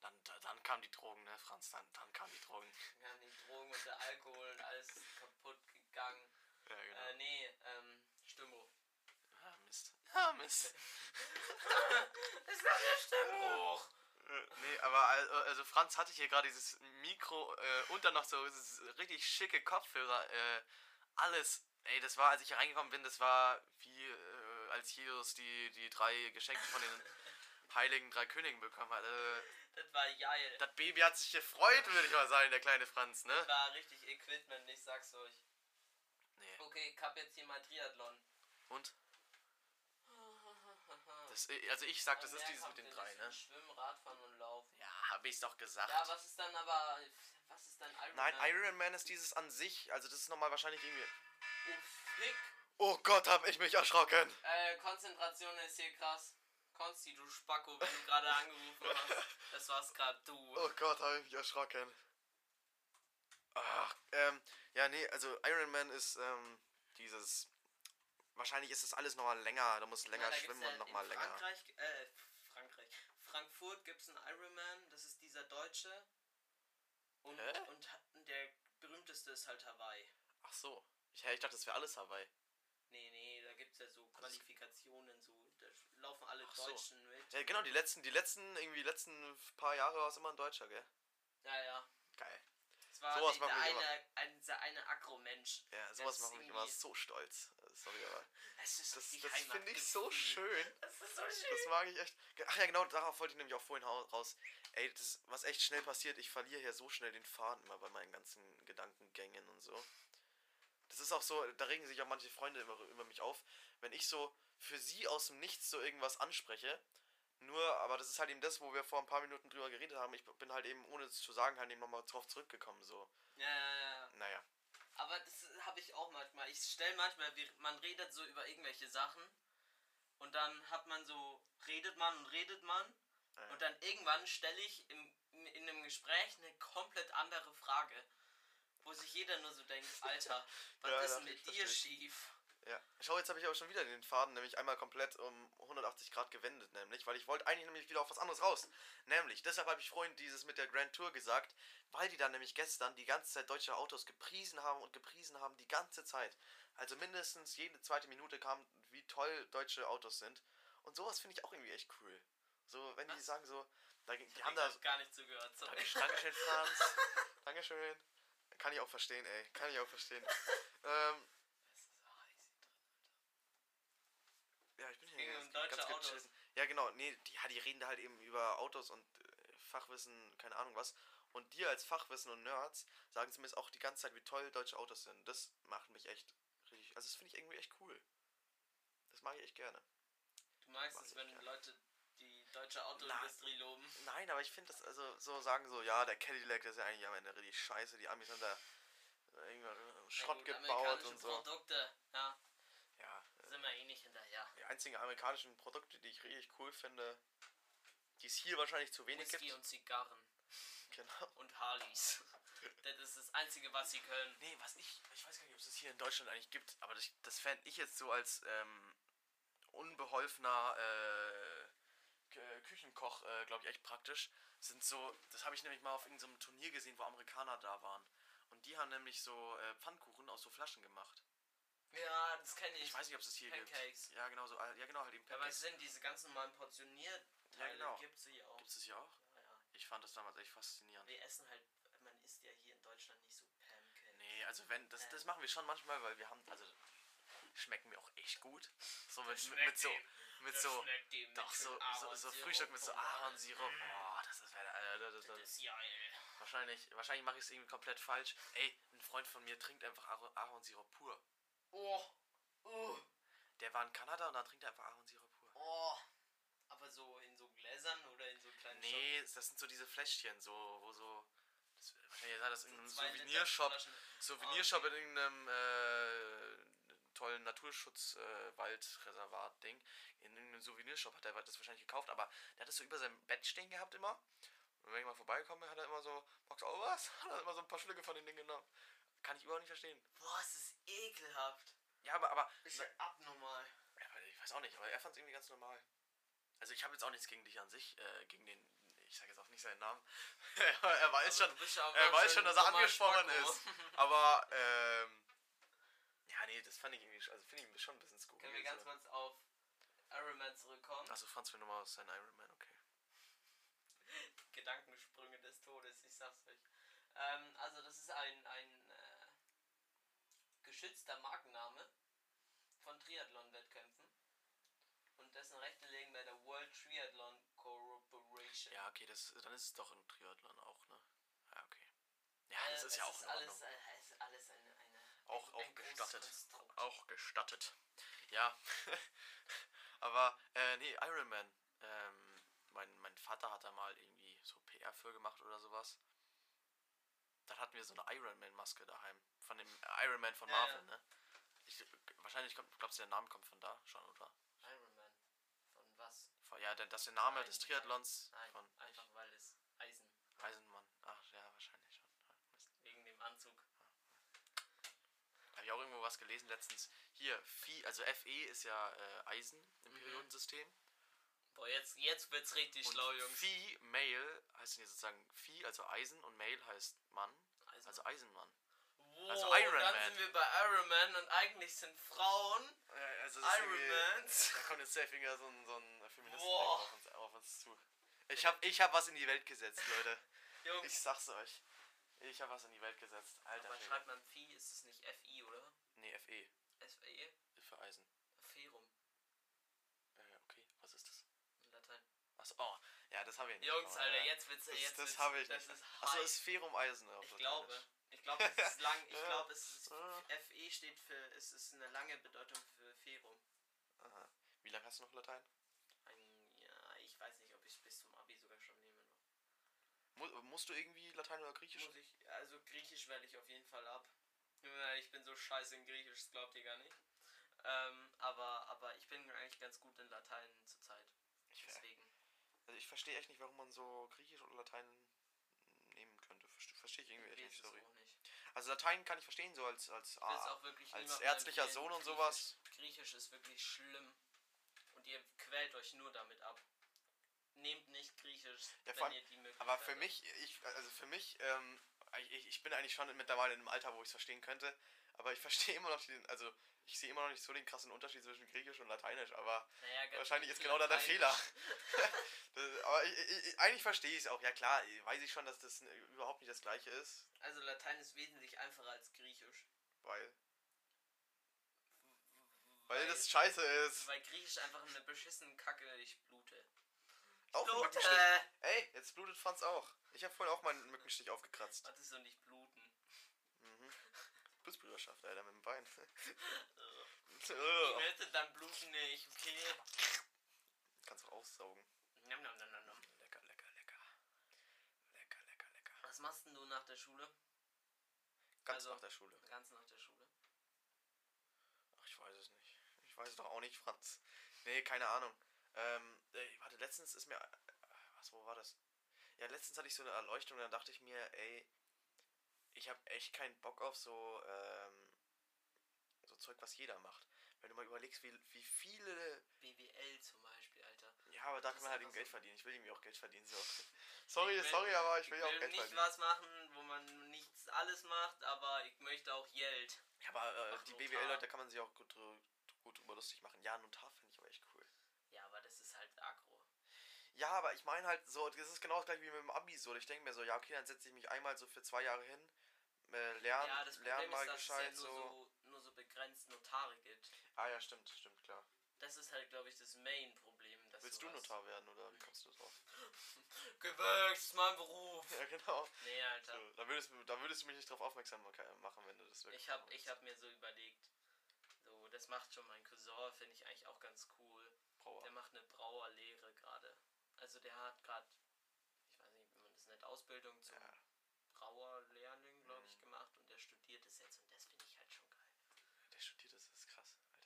dann, dann, dann kamen die Drogen, ne, Franz? Dann, dann kamen die Drogen. wir haben die Drogen und der Alkohol und alles kaputt gegangen. Ja, genau. Äh, nee, ähm, Stimmbruch. Ah, Mist. Ah, Mist. Das war der Stimmbruch. Nee, aber also, Franz hatte hier gerade dieses Mikro äh, und dann noch so dieses richtig schicke Kopfhörer. Äh, alles. Ey, das war, als ich hier reingekommen bin, das war wie äh, als Jesus die, die drei Geschenke von den heiligen drei Königen bekommen hat. Äh, Das war geil. das Baby hat sich gefreut, würde ich mal sagen, der kleine Franz, ne? Das war richtig Equipment, ich sag's euch. Nee. Okay, ich hab jetzt hier mal Triathlon. Und? Das, äh, also ich sag, das ist dieses mit den drei, ne? Schwimmen, Radfahren und Laufen. Ja, hab ich's doch gesagt. Ja, was ist dann aber. Was ist dann Iron Nein, Man? Iron Man ist dieses an sich, also das ist nochmal wahrscheinlich irgendwie... Oh, Fick. Oh Gott, hab ich mich erschrocken. Äh, Konzentration ist hier krass. Konsti, du Spacko, wenn du gerade angerufen hast. Das war's gerade du. Oh Gott, habe ich mich erschrocken. Ach, ähm, ja, nee, also Iron Man ist, ähm, dieses. Wahrscheinlich ist das alles nochmal länger. Du musst länger Ja, schwimmen ja und nochmal länger. Frankreich, äh, Frankreich. Frankfurt gibt's einen Ironman, das ist dieser Deutsche. Und, Hä? und der berühmteste ist halt Hawaii. Ach so. Ich, ich dachte, das wäre alles Hawaii. Nee, nee, da gibt's ja so Qualifikationen, so. Da laufen alle Ach so. Deutschen mit. Ja, genau, die letzten, die letzten, irgendwie letzten paar Jahre war es immer ein Deutscher, gell? Ja, ja. Geil. War Sowas macht der, mich immer- eine, ein, dieser eine Akro-Mensch. Ja, sowas macht mich immer so stolz. Sorry, aber. Das ist Das, das finde ich so schön. Das ist so schön. Das mag ich echt. Ach ja, genau, darauf wollte ich nämlich auch vorhin raus. Ey, das, was echt schnell passiert, ich verliere hier so schnell den Faden immer bei meinen ganzen Gedankengängen und so. Das ist auch so, da regen sich auch manche Freunde immer über mich auf, wenn ich so für sie aus dem Nichts so irgendwas anspreche. Nur, aber das ist halt eben das, wo wir vor ein paar Minuten drüber geredet haben. Ich bin halt eben, ohne es zu sagen, halt eben nochmal drauf zurückgekommen. So, Ja, ja, ja. naja. Aber das habe ich auch manchmal. Ich stelle manchmal, wie- man redet so über irgendwelche Sachen und dann hat man so, redet man und redet man Ja. und dann irgendwann stelle ich im, in einem Gespräch eine komplett andere Frage, wo sich jeder nur so denkt, Alter, was Ja, ist mit dir schief? Ja. Schau, jetzt habe ich aber schon wieder den Faden nämlich einmal komplett um 180 Grad gewendet, nämlich, weil ich wollte eigentlich nämlich wieder auf was anderes raus. Nämlich, deshalb habe ich vorhin dieses mit der Grand Tour gesagt, weil die dann nämlich gestern die ganze Zeit deutsche Autos gepriesen haben und gepriesen haben, die ganze Zeit. Also mindestens jede zweite Minute kam, wie toll deutsche Autos sind. Und sowas finde ich auch irgendwie echt cool. So, wenn die Was? sagen so, da, die Ich haben habe da. gar nicht zugehört. Sorry. Dankeschön, Franz. Dankeschön. Kann ich auch verstehen, ey. Kann ich auch verstehen. ähm, Es ist so heiß hier drin. Ja, ich bin hier ging ganz, um deutsche ganz Autos. Ja, genau. Nee, die, ja, die reden da halt eben über Autos und äh, Fachwissen, keine Ahnung was. Und dir als Fachwissen und Nerds sagen zumindest auch die ganze Zeit, wie toll deutsche Autos sind. Das macht mich echt richtig. Also, das finde ich irgendwie echt cool. Das mag ich echt gerne. Du magst es, wenn gerne. Leute die deutsche Autoindustrie loben. Nein, aber ich finde das, also, so sagen so, ja, der Cadillac ist ja eigentlich am Ende richtig scheiße. Die Amis haben da äh, irgendwann Ja, Schrott gut, gebaut und so. Produkte, ja, Ja, äh, sind wir eh nicht hinterher. die einzigen amerikanischen Produkte, die ich richtig cool finde, die es hier wahrscheinlich zu wenig Whisky gibt. und Zigarren Genau. und Harleys. Das ist das Einzige, was sie können. Nee, was ich, ich weiß gar nicht, ob es das hier in Deutschland eigentlich gibt, aber das, das fände ich jetzt so als ähm, unbeholfener äh, K- Küchenkoch, äh, glaube ich, echt praktisch. Sind so, das habe ich nämlich mal auf irgendeinem Turnier gesehen, wo Amerikaner da waren. Und die haben nämlich so äh, Pfannkuchen aus so Flaschen gemacht. Ja, das kenne ich. Ich weiß nicht, ob es das hier Pancakes. gibt. Ja, genau, so, äh, ja, genau, halt eben Ja, aber Pancakes. es sind diese ganz normalen Portionierteile, Ja, genau. gibt's hier auch. Gibt es das hier auch? Ja, ja. Ich fand das damals echt faszinierend. Wir essen halt, man isst ja hier in Deutschland nicht so Pancakes. Nee, also wenn, das, das Äh. machen wir schon manchmal, weil wir haben, also schmecken mir auch echt gut. So mit, mit, mit so, mit Das so, doch so, so, so Frühstück mit so alles. Ahornsirup. Mm. Das ist, äh, das, das, Das das, ist geil. wahrscheinlich, wahrscheinlich mache ich es irgendwie komplett falsch. Ey, ein Freund von mir trinkt einfach Ahor- Ahornsirup pur. Oh, oh, Der war in Kanada und dann trinkt er einfach Ahornsirup pur. oh. Aber so in so Gläsern oder in so kleinen Nee, das sind so diese Fläschchen, so, wo so, das, wahrscheinlich sei das in einem Shops? Souvenirshop. Souvenirshop in irgendeinem äh, tollen Naturschutz-Waldreservat-Ding. in irgendeinem Souvenirshop hat er das wahrscheinlich gekauft, aber der hat das so über seinem Bett stehen gehabt immer. Und wenn ich mal vorbeikomme, hat er immer so, magst du auch was? Hat er immer so ein paar Schlücke von den Dingen genommen. Kann ich überhaupt nicht verstehen. Boah, es ist ekelhaft. Ja, aber, aber, Ist ja abnormal. ja, ich weiß auch nicht, aber er fand es irgendwie ganz normal. Also ich habe jetzt auch nichts gegen dich an sich, äh, gegen den, ich sage jetzt auch nicht seinen Namen. er weiß Aber schon, du bist ja er weiß schon, dass er angesprochen ist. Aber, ähm, ja, nee, das fand ich irgendwie, also finde ich schon ein bisschen skurril. Können wir ganz so. kurz auf Iron Man zurückkommen? Achso, Franz will nochmal aus seinem Iron Man, okay. Gedankensprünge des Todes, ich sag's euch. Ähm, also das ist ein, ein geschützter Markenname von Triathlon-Wettkämpfen. Und dessen Rechte liegen bei der World Triathlon Corporation. Ja, okay, das, dann ist es doch ein Triathlon auch, ne? Ja, okay. Ja, Äh, das ist es ja auch ist in alles, Ordnung. äh, es ist alles eine, eine Auch, ein auch großes gestattet. Auch gestattet. Ja. Aber, äh, nee, Iron Man. Ähm, mein, mein Vater hat da mal irgendwie so PR für gemacht oder sowas. Dann hatten wir so eine Iron Man Maske daheim. Von dem Iron Man von Ja, Marvel, ja. ne? Ich, wahrscheinlich kommt, glaubst du, der Name kommt von da schon, oder? Iron Man. Von was? Von, ja, der, das ist der Name Nein, des Triathlons Nein, von einfach weil es Eisen. Eisenmann. Ach, ja, wahrscheinlich schon. Ja. Wegen dem Anzug. Habe ich auch irgendwo was gelesen letztens. Hier, Phi, also Fe ist ja äh, Eisen im Mhm. Periodensystem. Boah, jetzt, jetzt wird's richtig Und schlau, Jungs. Phi, Male heißt ja sozusagen Phi, also Eisen und Male heißt Mann, Eisen. also Eisenmann. Wow, also Iron dann Man. sind wir bei Iron Man und eigentlich sind Frauen also Iron Mans. Da kommt jetzt wieder so ein, so ein Feministen auf uns, auf uns zu. Ich hab, ich hab was in die Welt gesetzt, Leute. Jungs, Ich sag's euch. Ich hab was in die Welt gesetzt. Alter aber schreibt man Phi, ist es nicht FI, oder? Nee, Fe. SE? Für Eisen. Ferum, Äh, okay, was ist das? in Latein. Achso, oh, ja, das habe ich nicht. Jungs, Aber, Alter, ja. jetzt wird's, Das, jetzt das habe ich das nicht. ist Achso, ist Ferum Eisen Ich glaube, ich glaube, es ist lang, ich glaube, es ist. FE steht für, es ist eine lange Bedeutung für Ferum. Aha. Wie lange hast du noch Latein? Ein, ja, ich weiß nicht, ob ich bis zum Abi sogar schon nehme noch. Mu musst du irgendwie Latein oder Griechisch? Muss ich, also Griechisch werde ich auf jeden Fall ab. Ich bin so scheiße in Griechisch, das glaubt ihr gar nicht. Ähm, aber, aber ich bin eigentlich ganz gut in Latein zurzeit. Ich. Also ich verstehe echt nicht, warum man so Griechisch oder Latein nehmen könnte. Verste- Verstehe ich irgendwie echt weiß nicht, sorry. nicht. Also Latein kann ich verstehen, so als, als, Ich ah, als ärztlicher. Sohn und Griechisch- sowas. Griechisch ist wirklich schlimm. Und ihr quält euch nur damit ab. Nehmt nicht Griechisch, Ja, wenn allem- ihr die Möglichkeit Aber für habt. mich, ich, also für mich, ähm, ich, ich bin eigentlich schon mittlerweile in einem Alter, wo ich es verstehen könnte. Aber ich verstehe immer noch den, also ich sehe immer noch nicht so den krassen Unterschied zwischen Griechisch und Lateinisch, aber Naja, wahrscheinlich ist genau da der. Fehler. das, aber ich, ich, eigentlich verstehe ich es auch. Ja klar, weiß ich schon, dass das überhaupt nicht das gleiche ist, Also Latein ist wesentlich einfacher als Griechisch. weil, weil das scheiße ist. weil Griechisch einfach eine beschissene Kacke, ich blute. Auch Blute! Ey, jetzt blutet Franz auch. Ich habe vorhin auch meinen Mückenstich aufgekratzt. Hattest du nicht bluten? Blutsbrüderschaft, Alter, mit dem Bein. Ich möchte dann bluten nicht, okay? Kannst du aussaugen. Nom, nom, nom, nom, nom. Lecker, lecker, lecker. Lecker, lecker, lecker. Was machst denn du nach der Schule? Ganz Also- nach der Schule. Ganz nach der Schule. Ach, ich weiß es nicht. Ich weiß es doch auch nicht, Franz. Nee, keine Ahnung. Ähm, ey, warte, letztens ist mir. Was, wo war das? Ja, letztens hatte ich so eine Erleuchtung, dann dachte ich mir, ey, ich habe echt keinen Bock auf so, ähm, so Zeug, was jeder macht. Wenn du mal überlegst, wie, wie viele. BWL zum Beispiel, Alter. Ja, aber da Das kann man halt eben Geld so. verdienen. Ich will irgendwie auch Geld verdienen. So. Sorry, Ich will- sorry, aber ich will ja auch will Geld nicht verdienen. was machen, wo man nichts alles macht, aber ich möchte auch Geld. Ja, aber äh, die. BWL-Leute kann man sich auch gut, gut drüber lustig machen. Ja, Notar finde ich aber echt cool. Ja, aber das ist halt aggro. Ja, aber ich meine halt so, das ist genau das gleiche wie mit dem Abi so. Ich denke mir so, ja, okay, dann setze ich mich einmal so für zwei Jahre hin, äh, lern, ja, das lern Problem mal ist, dass gescheit es ja nur so. so. nur so begrenzt Notare gibt. Ah ja, stimmt, stimmt, klar. Das ist halt, glaube ich, das Main-Problem. Willst du Notar werden oder wie kommst du drauf? Gewächst, ist mein Beruf. ja, genau. Nee, Alter. So, da, würdest, du- da würdest du mich nicht drauf aufmerksam machen, wenn du das wirklich Ich hab, machen ich würdest. hab mir so überlegt, so, das macht schon mein Cousin, finde ich eigentlich auch ganz cool. Brauer. Der macht eine Brauerlehre gerade. Also der hat gerade, ich weiß nicht, wie man das nennt, Ausbildung zum Ja, Brauerlehrling, glaube ich, Mhm. gemacht und jetzt und das finde ich halt schon geil. der studiert das, ist krass, Alter.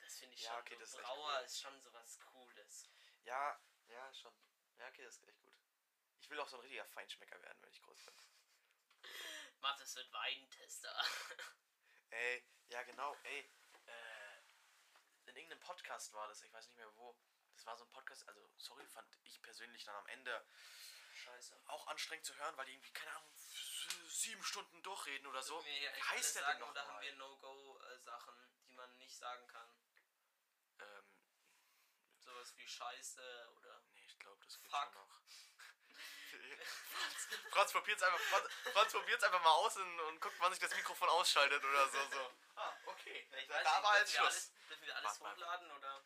Das finde ich Ja, schon. okay, das ist Brauer cool. ist schon sowas Cooles. Ja, ja, schon. Ja, okay, das ist echt gut. Ich will auch so ein richtiger Feinschmecker werden, wenn ich groß bin. Mathis wird Weintester. Ey, ja genau, ey. Äh, in irgendeinem Podcast war das, ich weiß nicht mehr wo. Das war so ein Podcast, also sorry, fand ich persönlich dann am Ende Scheiße. auch anstrengend zu hören, weil die irgendwie, keine Ahnung, sieben Stunden durchreden oder so. Wie heißt der denn oder nochmal? haben wir No-Go-Sachen, die man nicht sagen kann? Ähm, Sowas wie Scheiße oder. nee, ich glaube, das geht Fuck. schon noch. Franz, Franz probiert's einfach, Franz, Franz probiert's einfach mal aus und, und guckt, wann sich das Mikrofon ausschaltet oder so. so. Ah, okay. Ich da da nicht, war jetzt wir Schluss. Alles, dürfen wir alles mal. hochladen oder?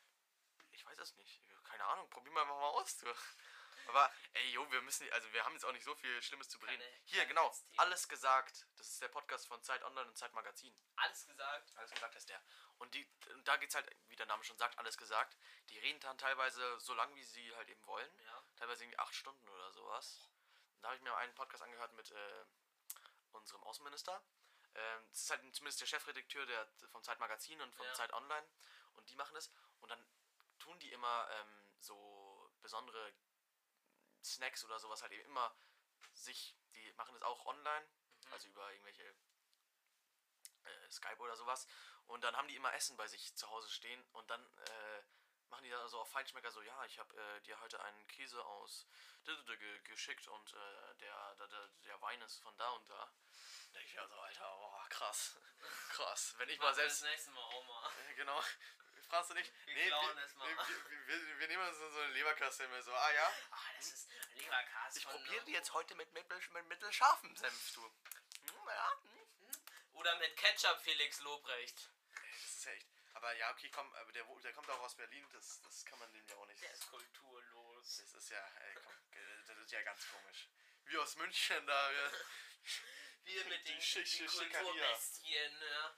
Ich weiß es nicht. Keine Ahnung. Probieren wir einfach mal aus, du. Aber, ey, jo, wir müssen, also wir haben jetzt auch nicht so viel Schlimmes zu bereden. Keine- Hier, keine genau. Hetzthemen. Alles gesagt. Das ist der Podcast von Zeit Online und Zeit Magazin. Alles gesagt. Alles gesagt heißt der. Und, die, und da geht's halt, wie der Name schon sagt, alles gesagt. Die reden dann teilweise so lang, wie sie halt eben wollen. Ja. Teilweise irgendwie acht Stunden oder sowas. Und da habe ich mir einen Podcast angehört mit äh, unserem Außenminister. Ähm, das ist halt zumindest der Chefredakteur der, vom Zeitmagazin und vom Ja. Zeit Online. Und die machen das. Und dann tun die immer ähm, so besondere Snacks oder sowas halt eben immer sich, die machen das auch online, Mhm. also über irgendwelche äh, Skype oder sowas. Und dann haben die immer Essen bei sich zu Hause stehen und dann äh, machen die dann so auf Feinschmecker so, ja, ich habe äh, dir heute einen Käse aus geschickt und äh, der, der, der, Wein ist von da und da. Denke ich mir so, Alter, oh, krass, krass. Wenn ich mal selbst Das nächste Mal auch mal. äh, Genau. Fragst du nicht? Wir klauen wir, es mal. wir, wir, wir, nehmen uns so eine Leberkasse immer so. Ah ja? Ah, das ist Leberkas. Ich probiere die jetzt heute mit, mittel, mit mittelscharfem Senf, du. Hm, ja, hm. Oder mit Ketchup Felix Lobrecht. Ey, Das ist echt. Aber ja, okay, komm, aber der, der kommt auch aus Berlin, das, das kann man dem ja auch nicht. Der ist kulturlos. Das ist ja, ey, komm, das ist ja ganz komisch. Wie aus München da. Wir, Wir mit den, Schick- Schickeria. Kulturbestien, ja.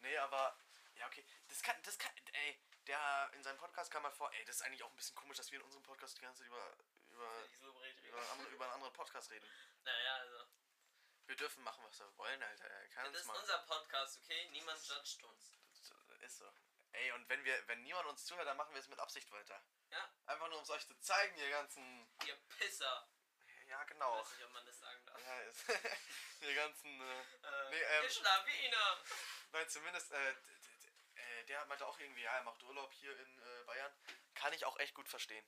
nee, aber. Ja, okay. Das kann, das kann, ey, der in seinem Podcast kam mal vor, ey, das ist eigentlich auch ein bisschen komisch, dass wir in unserem Podcast die ganze Zeit über, über, über, einen anderen, über einen anderen Podcast reden. Naja, also. Wir dürfen machen, was wir wollen, Alter. Er kann Das uns ist mal. unser Podcast, okay? Niemand judgt uns. Ist so. Ey, und wenn wir, wenn niemand uns zuhört, dann machen wir es mit Absicht weiter. Ja. Einfach nur, um es euch zu zeigen, ihr ganzen. Ihr Pisser. Ja, Ich genau. weiß nicht, ob man das sagen darf. Ja, ist, ihr ganzen. Äh, Äh, Nee, ähm, nein, zumindest, äh, der meinte auch irgendwie, ja, er macht Urlaub hier in äh, Bayern. Kann ich auch echt gut verstehen.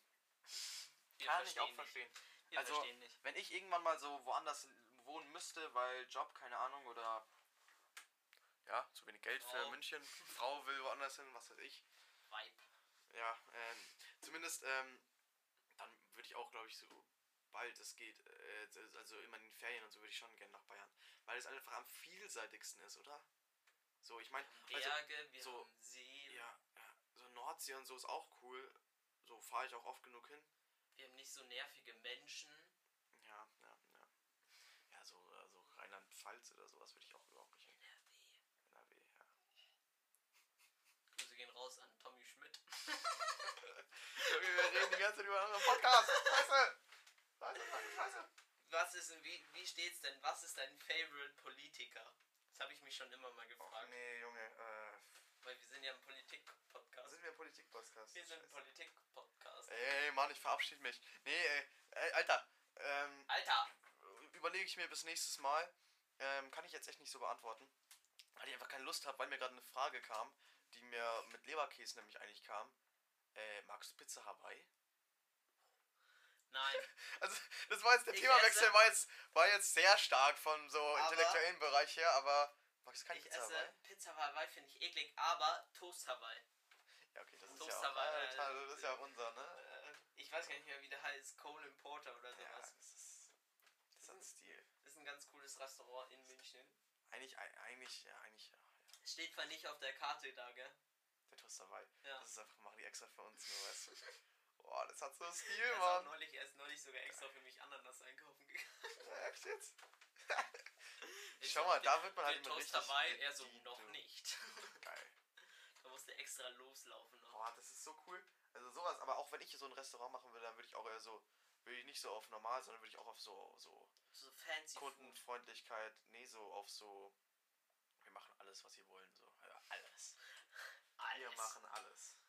Wir Kann ich auch nicht. verstehen. Wir Also, verstehen nicht. Wenn ich irgendwann mal so woanders wohnen müsste, weil Job, keine Ahnung, oder. Ja, zu wenig Geld für Frau. München. Frau will woanders hin, was weiß ich. Vibe. Ja, ähm, zumindest, ähm, dann würde ich auch, glaube ich, so bald es geht, äh, also immer in den Ferien und so würde ich schon gerne nach Bayern. Weil es einfach am vielseitigsten ist, oder? So, ich meine, also, Berge, wir so- haben See. ja, ja, so Nordsee und so ist auch cool. So fahre ich auch oft genug hin. Wir haben nicht so nervige Menschen. Ja, ja, ja. Ja, so, äh, so Rheinland-Pfalz oder sowas würde ich auch überhaupt nicht hin. NRW, ja. Grüße gehen raus an Tommy Schmidt. Wir reden die ganze Zeit über einen Podcast. Scheiße! Scheiße, scheiße, scheiße. Was ist denn, wie, wie steht's denn? Was ist dein Favorite Politiker? Das habe ich mich schon immer mal Och, gefragt. nee, Junge, äh, Weil wir sind ja ein Politik-Podcast. sind wir ein Politik-Podcast? Wir sind ein. Politik-Podcast. Ey, Mann, ich verabschiede mich. Nee, ey, ey Alter, ähm, Alter! überlege ich mir bis nächstes Mal. ähm, kann ich jetzt echt nicht so beantworten. Weil ich einfach keine Lust habe, weil mir gerade eine Frage kam, die mir mit Leberkäse nämlich eigentlich kam. Äh, magst du Pizza Hawaii? Nein. Also, das war jetzt der Ich Themawechsel, esse- war jetzt, war jetzt sehr stark von so intellektuellen Bereich her, aber magst du keine Ich Pizza esse Hawaii? Pizza Hawaii, finde ich eklig, aber Toast Hawaii. Ja, okay, das ist Toast ja auch, Hawaii, Alter, äh, das ist ja auch unser, ne? Äh, ich weiß gar nicht mehr, wie der heißt. Cole Importer oder Ja, sowas. das ist, das hat Stil. ist ein ganz cooles Restaurant in München. Eigentlich, ei- eigentlich, ja, eigentlich, ja, ja. Steht zwar nicht auf der Karte da, gell? Der Toast Hawaii. Ja. Das ist einfach, machen die extra für uns, nur weißt du. Boah, das hat so Stil, Er Mann. neulich, er ist neulich sogar extra für mich Ananas einkaufen gegangen. Ja, Echt jetzt? Ich Schau mal, da wird man halt immer Toast richtig Hawaii, er so noch nicht. Geil. Da musste extra loslaufen noch. Boah, das ist so cool. Also sowas, aber auch wenn ich so ein Restaurant machen will, dann würde ich auch eher so, würde ich nicht so auf normal, sondern würde ich auch auf so, so So fancy Food. Kundenfreundlichkeit, nee, so auf so, wir machen alles, was sie wollen, so, ja, alles. Wir Alles. machen alles.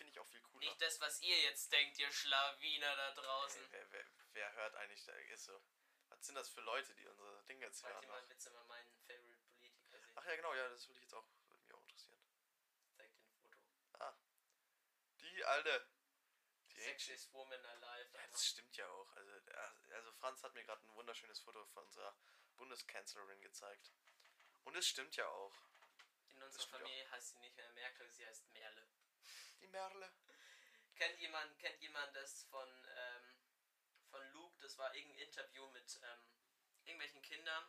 Finde ich, auch viel cooler. Nicht das, was ihr jetzt denkt, ihr Schlawiner da draußen. Ey, wer, wer, wer hört eigentlich, da ist so, was sind das für Leute, die unsere Dinge jetzt hören? ihr mal noch? bitte mal meinen Favorite Politiker sehen? Ach ja, genau, ja, das würde ich jetzt auch, würde mich auch interessieren. Zeig dir ein Foto. Ah, die alte. Die Sexiest Woman Alive. Ja, das stimmt ja auch. Also, äh, also Franz hat mir gerade ein wunderschönes Foto von unserer Bundeskanzlerin gezeigt. Und es stimmt ja auch. In unserer Familie heißt sie nicht mehr Merkel, sie heißt Merle. Die Merle. Kennt jemand, kennt jemand das von, ähm, von Luke? Das war irgendein Interview mit ähm, irgendwelchen Kindern.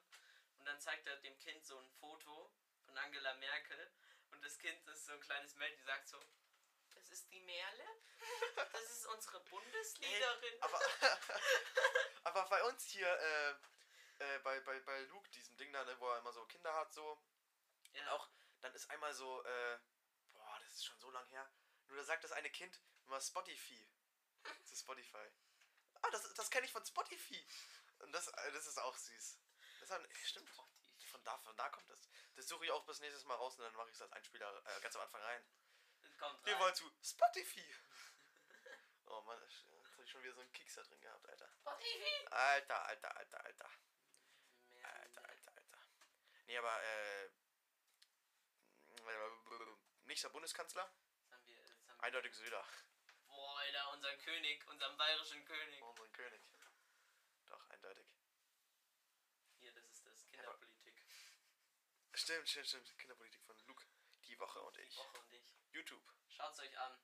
Und dann zeigt er dem Kind so ein Foto von Angela Merkel. Und das Kind ist so ein kleines Mädchen, die sagt so, das ist die Merle? Das ist unsere Bundesliederin. Aber, aber bei uns hier, äh, äh, bei, bei, bei Luke, diesem Ding da, ne, wo er immer so Kinder hat, so, ja, auch, dann ist einmal so, äh, boah, das ist schon so lang her. Nur da sagt das eine Kind immer Spotify. Zu Spotify. Ah, das, das kenne ich von Spotify. Und das, äh, das ist auch süß. Das hat, stimmt. Von da, von da kommt das. Das suche ich auch bis nächstes Mal raus und dann mache ich es als Einspieler äh, ganz am Anfang rein. Kommt Wir rein. wollen zu Spotify. Oh Mann, jetzt habe ich schon wieder so einen Keks da drin gehabt, Alter. Spotify. Alter, alter, alter, alter. Alter, alter, alter. Nee, aber, äh. Nächster Bundeskanzler? Das haben wir, das haben wir. Eindeutig Söder. Boah, Alter, unseren König, unseren bayerischen König. Unseren König. Doch, eindeutig. Hier, das ist das. Kinderpolitik. Stimmt, stimmt, stimmt. Kinderpolitik von Luke. Die Woche und Die ich. Woche und ich. YouTube. Schaut's euch an.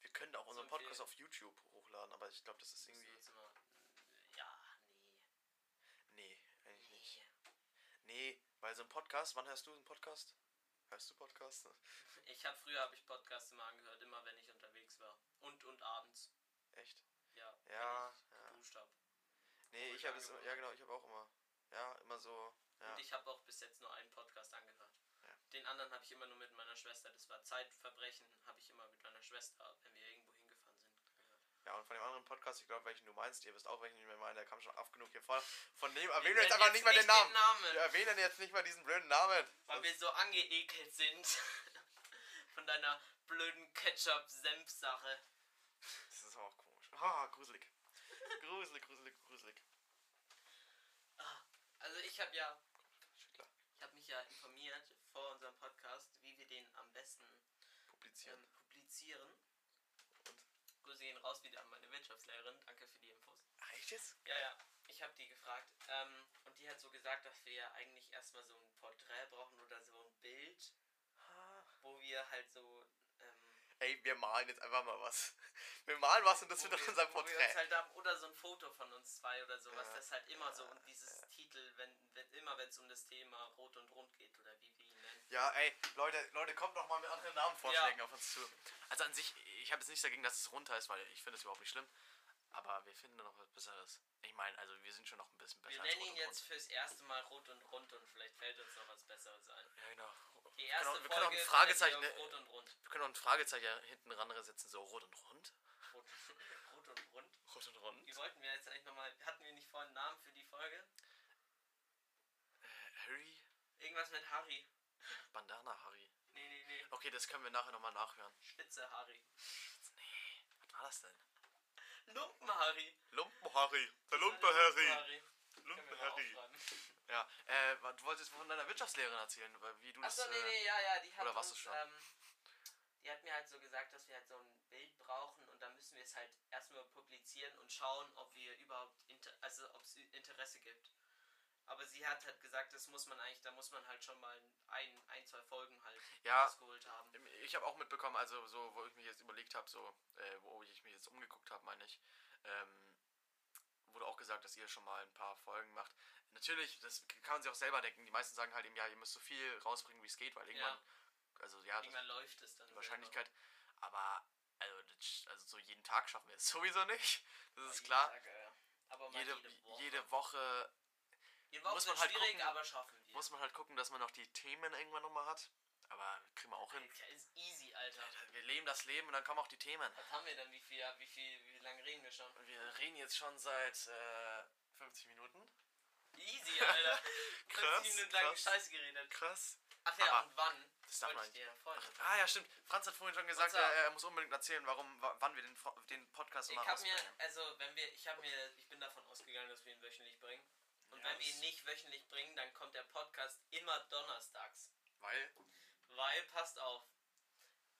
Wir können auch unseren Podcast auf YouTube hochladen, aber ich glaube, das ist irgendwie. Ja, Nee, eigentlich nee. nicht. Nee, weil so ein Podcast, wann hörst du einen Podcast? Hörst du Podcast? Ich habe früher habe ich Podcasts immer angehört, immer wenn ich unterwegs war. Und und abends. Echt? Ja. Ja, wenn ja. ich geduscht habe. Nee, ich ich habe es, angefangen ja genau, ich habe auch immer, ja, immer so, ja. Und ich habe auch bis jetzt nur einen Podcast angehört. Ja. Den anderen habe ich immer nur mit meiner Schwester. Das war Zeitverbrechen, habe ich immer mit meiner Schwester, wenn wir irgendwo. Ja, und von dem anderen Podcast, ich glaube, welchen du meinst, ihr wisst auch, welchen ich meine, der kam schon oft genug hier vor. Von dem erwähnen wir jetzt einfach nicht mal den Namen. Namen, Wir erwähnen jetzt nicht mal diesen blöden Namen. weil wir so angeekelt sind. Von deiner blöden Ketchup-Senf-Sache. Das ist auch komisch. Ah, gruselig. Gruselig, gruselig, gruselig. Ah, Also ich habe ja. Ich habe mich ja informiert vor unserem Podcast, wie wir den am besten Publizieren. ähm, publizieren. Gehen raus wieder an meine Wirtschaftslehrerin. Danke für die Infos. Ach, echt jetzt? Ja, ja, ich habe die gefragt. Ähm, und die hat so gesagt, dass wir ja eigentlich erstmal so ein Porträt brauchen oder so ein Bild, Ah. wo wir halt so. Ähm, Ey, wir malen jetzt einfach mal was. Wir malen was und das wird doch wir- unser Porträt. halt haben, oder so ein Foto von uns zwei oder sowas. Ja, Das ist halt immer so. ja, Und dieses ja. Titel, wenn, wenn immer wenn es um das Thema Rot und Rund geht oder wie wir ihn nennen. Ja, ey, Leute, Leute, kommt noch mal mit anderen Namenvorschlägen auf uns zu. Also an sich, ich habe jetzt nichts dagegen, dass es runter ist, weil ich finde es überhaupt nicht schlimm. Aber wir finden noch was Besseres. Ich meine, also wir sind schon noch ein bisschen besser Wir als nennen Rot ihn jetzt fürs erste Mal Rot und Rund und vielleicht fällt uns noch was Besseres ein. Ja, genau. Die Wir erste können auch, wir Folge können auch ein Fragezeichen, Rot und Rund. wir können auch ein Fragezeichen hinten ran setzen, so Rot und Rund. Rot, Rot und Rund. Rot und Rund. Wie wollten wir jetzt eigentlich nochmal, hatten wir nicht vorhin einen Namen für die Folge? Äh, Harry? Irgendwas mit Harry. Bandana Harry. Nee, nee, nee. Okay, das können wir nachher nochmal nachhören. Spitze Harry. Nee, was war das denn? Lumpen Harry. Lumpen Harry. Der Das war Lumpe der Harry. Lumpen Harry. Ja, äh, du wolltest von deiner Wirtschaftslehrerin erzählen, wie du das... Achso, nee, äh, nee, ja, ja, die hat oder warst du schon? ähm, die hat mir halt so gesagt, dass wir halt so ein Bild brauchen und dann müssen wir es halt erstmal publizieren und schauen, ob wir überhaupt, inter also ob es Interesse gibt. Aber sie hat halt gesagt, das muss man eigentlich, da muss man halt schon mal ein, ein zwei Folgen halt Ja. rausgeholt haben. Ich habe auch mitbekommen, also so, wo ich mich jetzt überlegt habe, so, äh, wo ich mich jetzt umgeguckt habe, meine ich, ähm, wurde auch gesagt, dass ihr schon mal ein paar Folgen macht. Natürlich, das kann man sich auch selber denken. Die meisten sagen halt eben, ja, ihr müsst so viel rausbringen, wie es geht, weil irgendwann, also ja, das, Irgendwann läuft es dann. die Wahrscheinlichkeit. Aber, also, das, also so jeden Tag schaffen wir es sowieso nicht. Das ist selber. klar. Tag, aber mal Jede, jede Woche. jede Woche Woche muss man halt schwierig, gucken, aber schaffen wir. muss man halt gucken, dass man noch die Themen irgendwann nochmal hat. Aber kriegen wir auch hin. Alter, ist easy, Alter. Wir leben das Leben und dann kommen auch die Themen. Was haben wir denn? Wie viel, wie viel, wie lange reden wir schon? Wir reden jetzt schon seit äh, 50 Minuten. Easy, Alter. 50 Krass, Minuten lang. Scheiße geredet. Krass. Ach ja, Aber und wann? Das darf man dir ah ja, stimmt. Franz hat vorhin schon gesagt, er, er muss unbedingt erzählen, warum, wa- wann wir den, den Podcast Ich hab mir, also wenn wir, ich habe mir, ich bin davon ausgegangen, dass wir ihn wöchentlich bringen. Und Ja, wenn wir ihn nicht wöchentlich bringen, dann kommt der Podcast immer donnerstags. Weil, Weil, passt auf.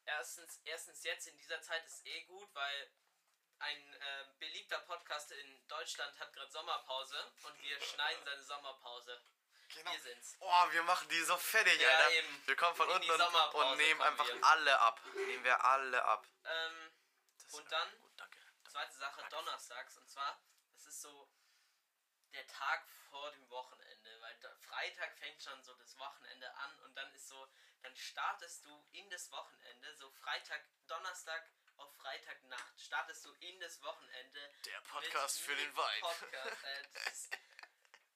Erstens, erstens jetzt in dieser Zeit ist eh gut, weil ein äh, beliebter Podcast in Deutschland hat gerade Sommerpause und wir schneiden seine Sommerpause. genau. Wir sind's. Oh, wir machen die so fertig, Ja, Alter. eben. Wir kommen von In unten und, und nehmen einfach wir. alle ab. Nehmen wir alle ab. Ähm, Und dann? Gut, danke. danke. zweite Sache, Danke. donnerstags. Und zwar, das ist so der Tag vor dem Wochenende, weil Freitag fängt schon so das Wochenende an und dann ist so, dann startest du in das Wochenende, so Freitag, Donnerstag auf Freitagnacht, startest du in das Wochenende. Der Podcast mit- für den Vibe. Podcast, äh, das ist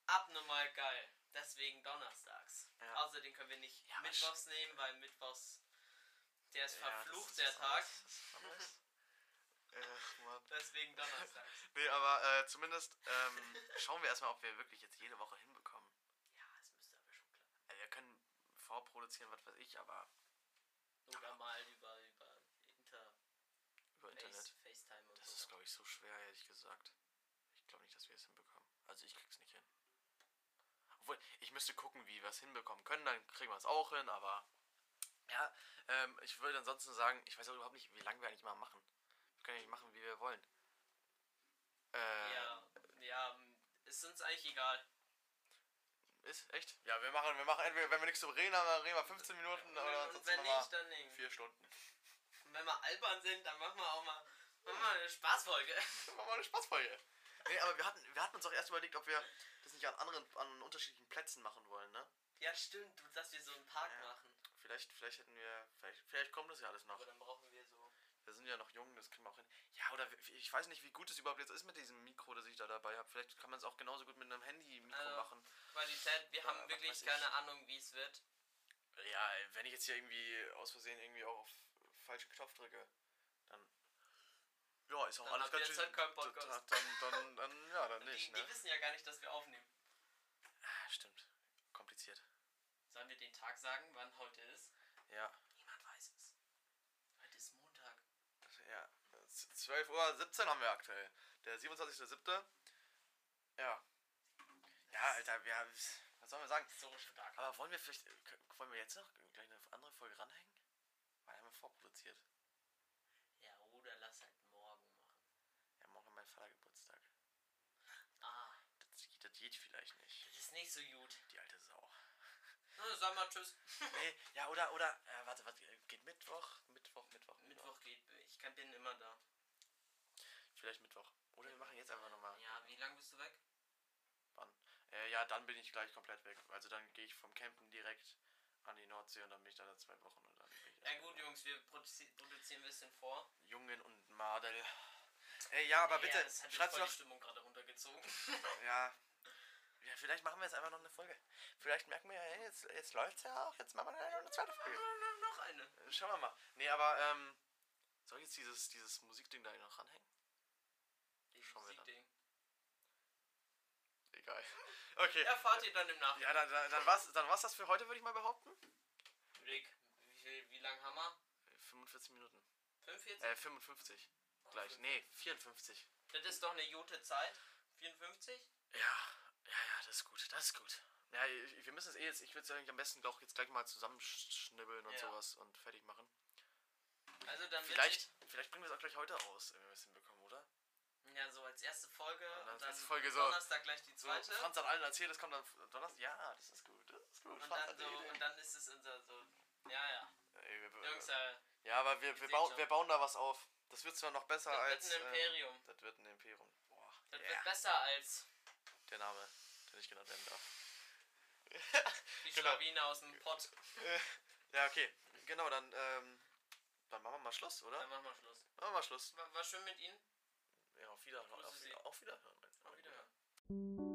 abnormal geil. Deswegen donnerstags. Ja. Außerdem können wir nicht Ja, mittwochs nehmen, weil mittwochs, der ist Ja, verflucht, ist der Tag. anderes. Mann. Deswegen donnerstags. Nee, aber äh, zumindest ähm, schauen wir erstmal, ob wir wirklich jetzt jede Woche hinbekommen. Ja, es müsste aber schon klappen. Also wir können vorproduzieren, was weiß ich, aber Oder mal über, über Inter, über Internet. Face, FaceTime und Das so. ist, glaube ich, so schwer, ehrlich gesagt. Ich glaube nicht, dass wir es hinbekommen. Also ich krieg's nicht hin. Obwohl, ich müsste gucken, wie wir es hinbekommen können, dann kriegen wir es auch hin, aber ja, ähm, ich würde ansonsten sagen, ich weiß auch überhaupt nicht, wie lange wir eigentlich mal machen. Wir können eigentlich machen, wie wir wollen. Äh, Ja, ja, ist uns eigentlich egal. Ist echt? Ja, wir machen, wir machen entweder, wenn wir nichts zu reden haben, dann reden wir 15 Minuten Und, oder sonst wenn machen wir nicht, dann nicht. 4 Stunden. Und wenn wir albern sind, dann machen wir auch mal, machen wir eine Spaßfolge. War mal eine Spaßfolge. Nee, aber wir hatten, wir hatten uns auch erst überlegt, ob wir das nicht an anderen, an unterschiedlichen Plätzen machen wollen, ne? Ja, stimmt, dass wir so einen Park Ja. machen. Vielleicht, vielleicht hätten wir, vielleicht, vielleicht kommt das ja alles noch. Aber dann brauchen wir so. Wir sind ja noch jung, das kriegen wir auch hin. Ja, oder ich weiß nicht, wie gut es überhaupt jetzt ist mit diesem Mikro, das ich da dabei habe. Vielleicht kann man es auch genauso gut mit einem Handy-Mikro Also, machen. Qualität, wir haben wirklich keine Ahnung, wie es wird. Ja, wenn ich jetzt hier irgendwie aus Versehen irgendwie auch auf falschen Knopf drücke, dann. Ja, ist auch Dann alles ganz schön. halt Podcast. Dann, dann, dann, ja, dann Die, nicht, die ne? wissen ja gar nicht, dass wir aufnehmen. Ah, stimmt. Kompliziert. Sollen wir den Tag sagen, wann heute ist? Ja. 12.17 Uhr haben wir aktuell. Der 27.07. Ja. Ja, Alter, wir haben. Was sollen wir sagen? So stark. Aber wollen wir vielleicht. Wollen wir jetzt noch gleich eine andere Folge ranhängen? Weil haben wir vorproduziert. Ja, oder lass halt morgen machen. Ja, morgen mein Vater Geburtstag. Ah. Das, das geht vielleicht nicht. Das ist nicht so gut. Die alte Sau. Na, sag mal Tschüss. nee, ja, oder, oder, äh, warte, warte, geht Mittwoch, Mittwoch, Mittwoch ich kann, bin immer da. Vielleicht Mittwoch. Oder wir machen jetzt einfach nochmal. Ja, wie lange bist du weg? Wann? Äh, ja, dann bin ich gleich komplett weg. Also dann gehe ich vom Campen direkt an die Nordsee und dann bin ich da zwei Wochen und dann bin ich Ja gut, Jungs, wir produzi produzieren ein bisschen vor. Jungen und Madel. Ey, ja, aber bitte, ja, das hat jetzt schreibt voll noch. die Stimmung gerade runtergezogen. Ja. Ja, vielleicht machen wir jetzt einfach noch eine Folge. Vielleicht merken wir ja, hey, jetzt, jetzt läuft's ja auch. Jetzt machen wir noch eine zweite Folge. noch eine. Schauen wir mal. Nee, aber, ähm, soll ich jetzt dieses, dieses Musikding da noch ranhängen? Dieses Schauen wir dann. Musikding. Egal. Okay. Erfahrt ihr dann im Nachhinein. Ja, dann, dann, dann, war's, dann war's das für heute, würde ich mal behaupten. Rick, wie, viel, wie lang haben wir? 45 Minuten. 45? Äh, 55. Gleich. Nee, 54. Das ist doch eine gute Zeit. 54? Ja, ja, ja, das ist gut. Das ist gut. Ja, wir müssen es eh jetzt, ich würde es eigentlich am besten doch jetzt gleich mal zusammenschnibbeln und Ja. sowas und fertig machen. Also dann Vielleicht, vielleicht bringen wir es auch gleich heute aus, wenn wir es hinbekommen, oder? ja so als erste Folge als und dann erste Folge so- Donnerstag gleich die So, zweite. Franz hat allen erzählt, es kommt dann Donnerstag. Ja, das ist gut, das ist gut. und Franz dann so, und dann ist es unser so. Ja, ja. Ey, wir, Jungs, äh, ja, aber wir, wir, bauen, wir bauen da was auf. Das wird zwar noch besser Das wird als. ein Imperium. Ähm, das wird ein Imperium. Boah, das ja, wird besser als der Name, der nicht genannt werden darf. die Genau. Schlawine aus dem Pott. Ja, okay. Genau, dann, ähm, dann machen wir mal Schluss, oder? Dann machen wir Schluss. Machen wir mal Schluss. War, war schön mit Ihnen. Ja, auf Wiederhören. Auf, auf Wiederhören. Auf. Wiederhören.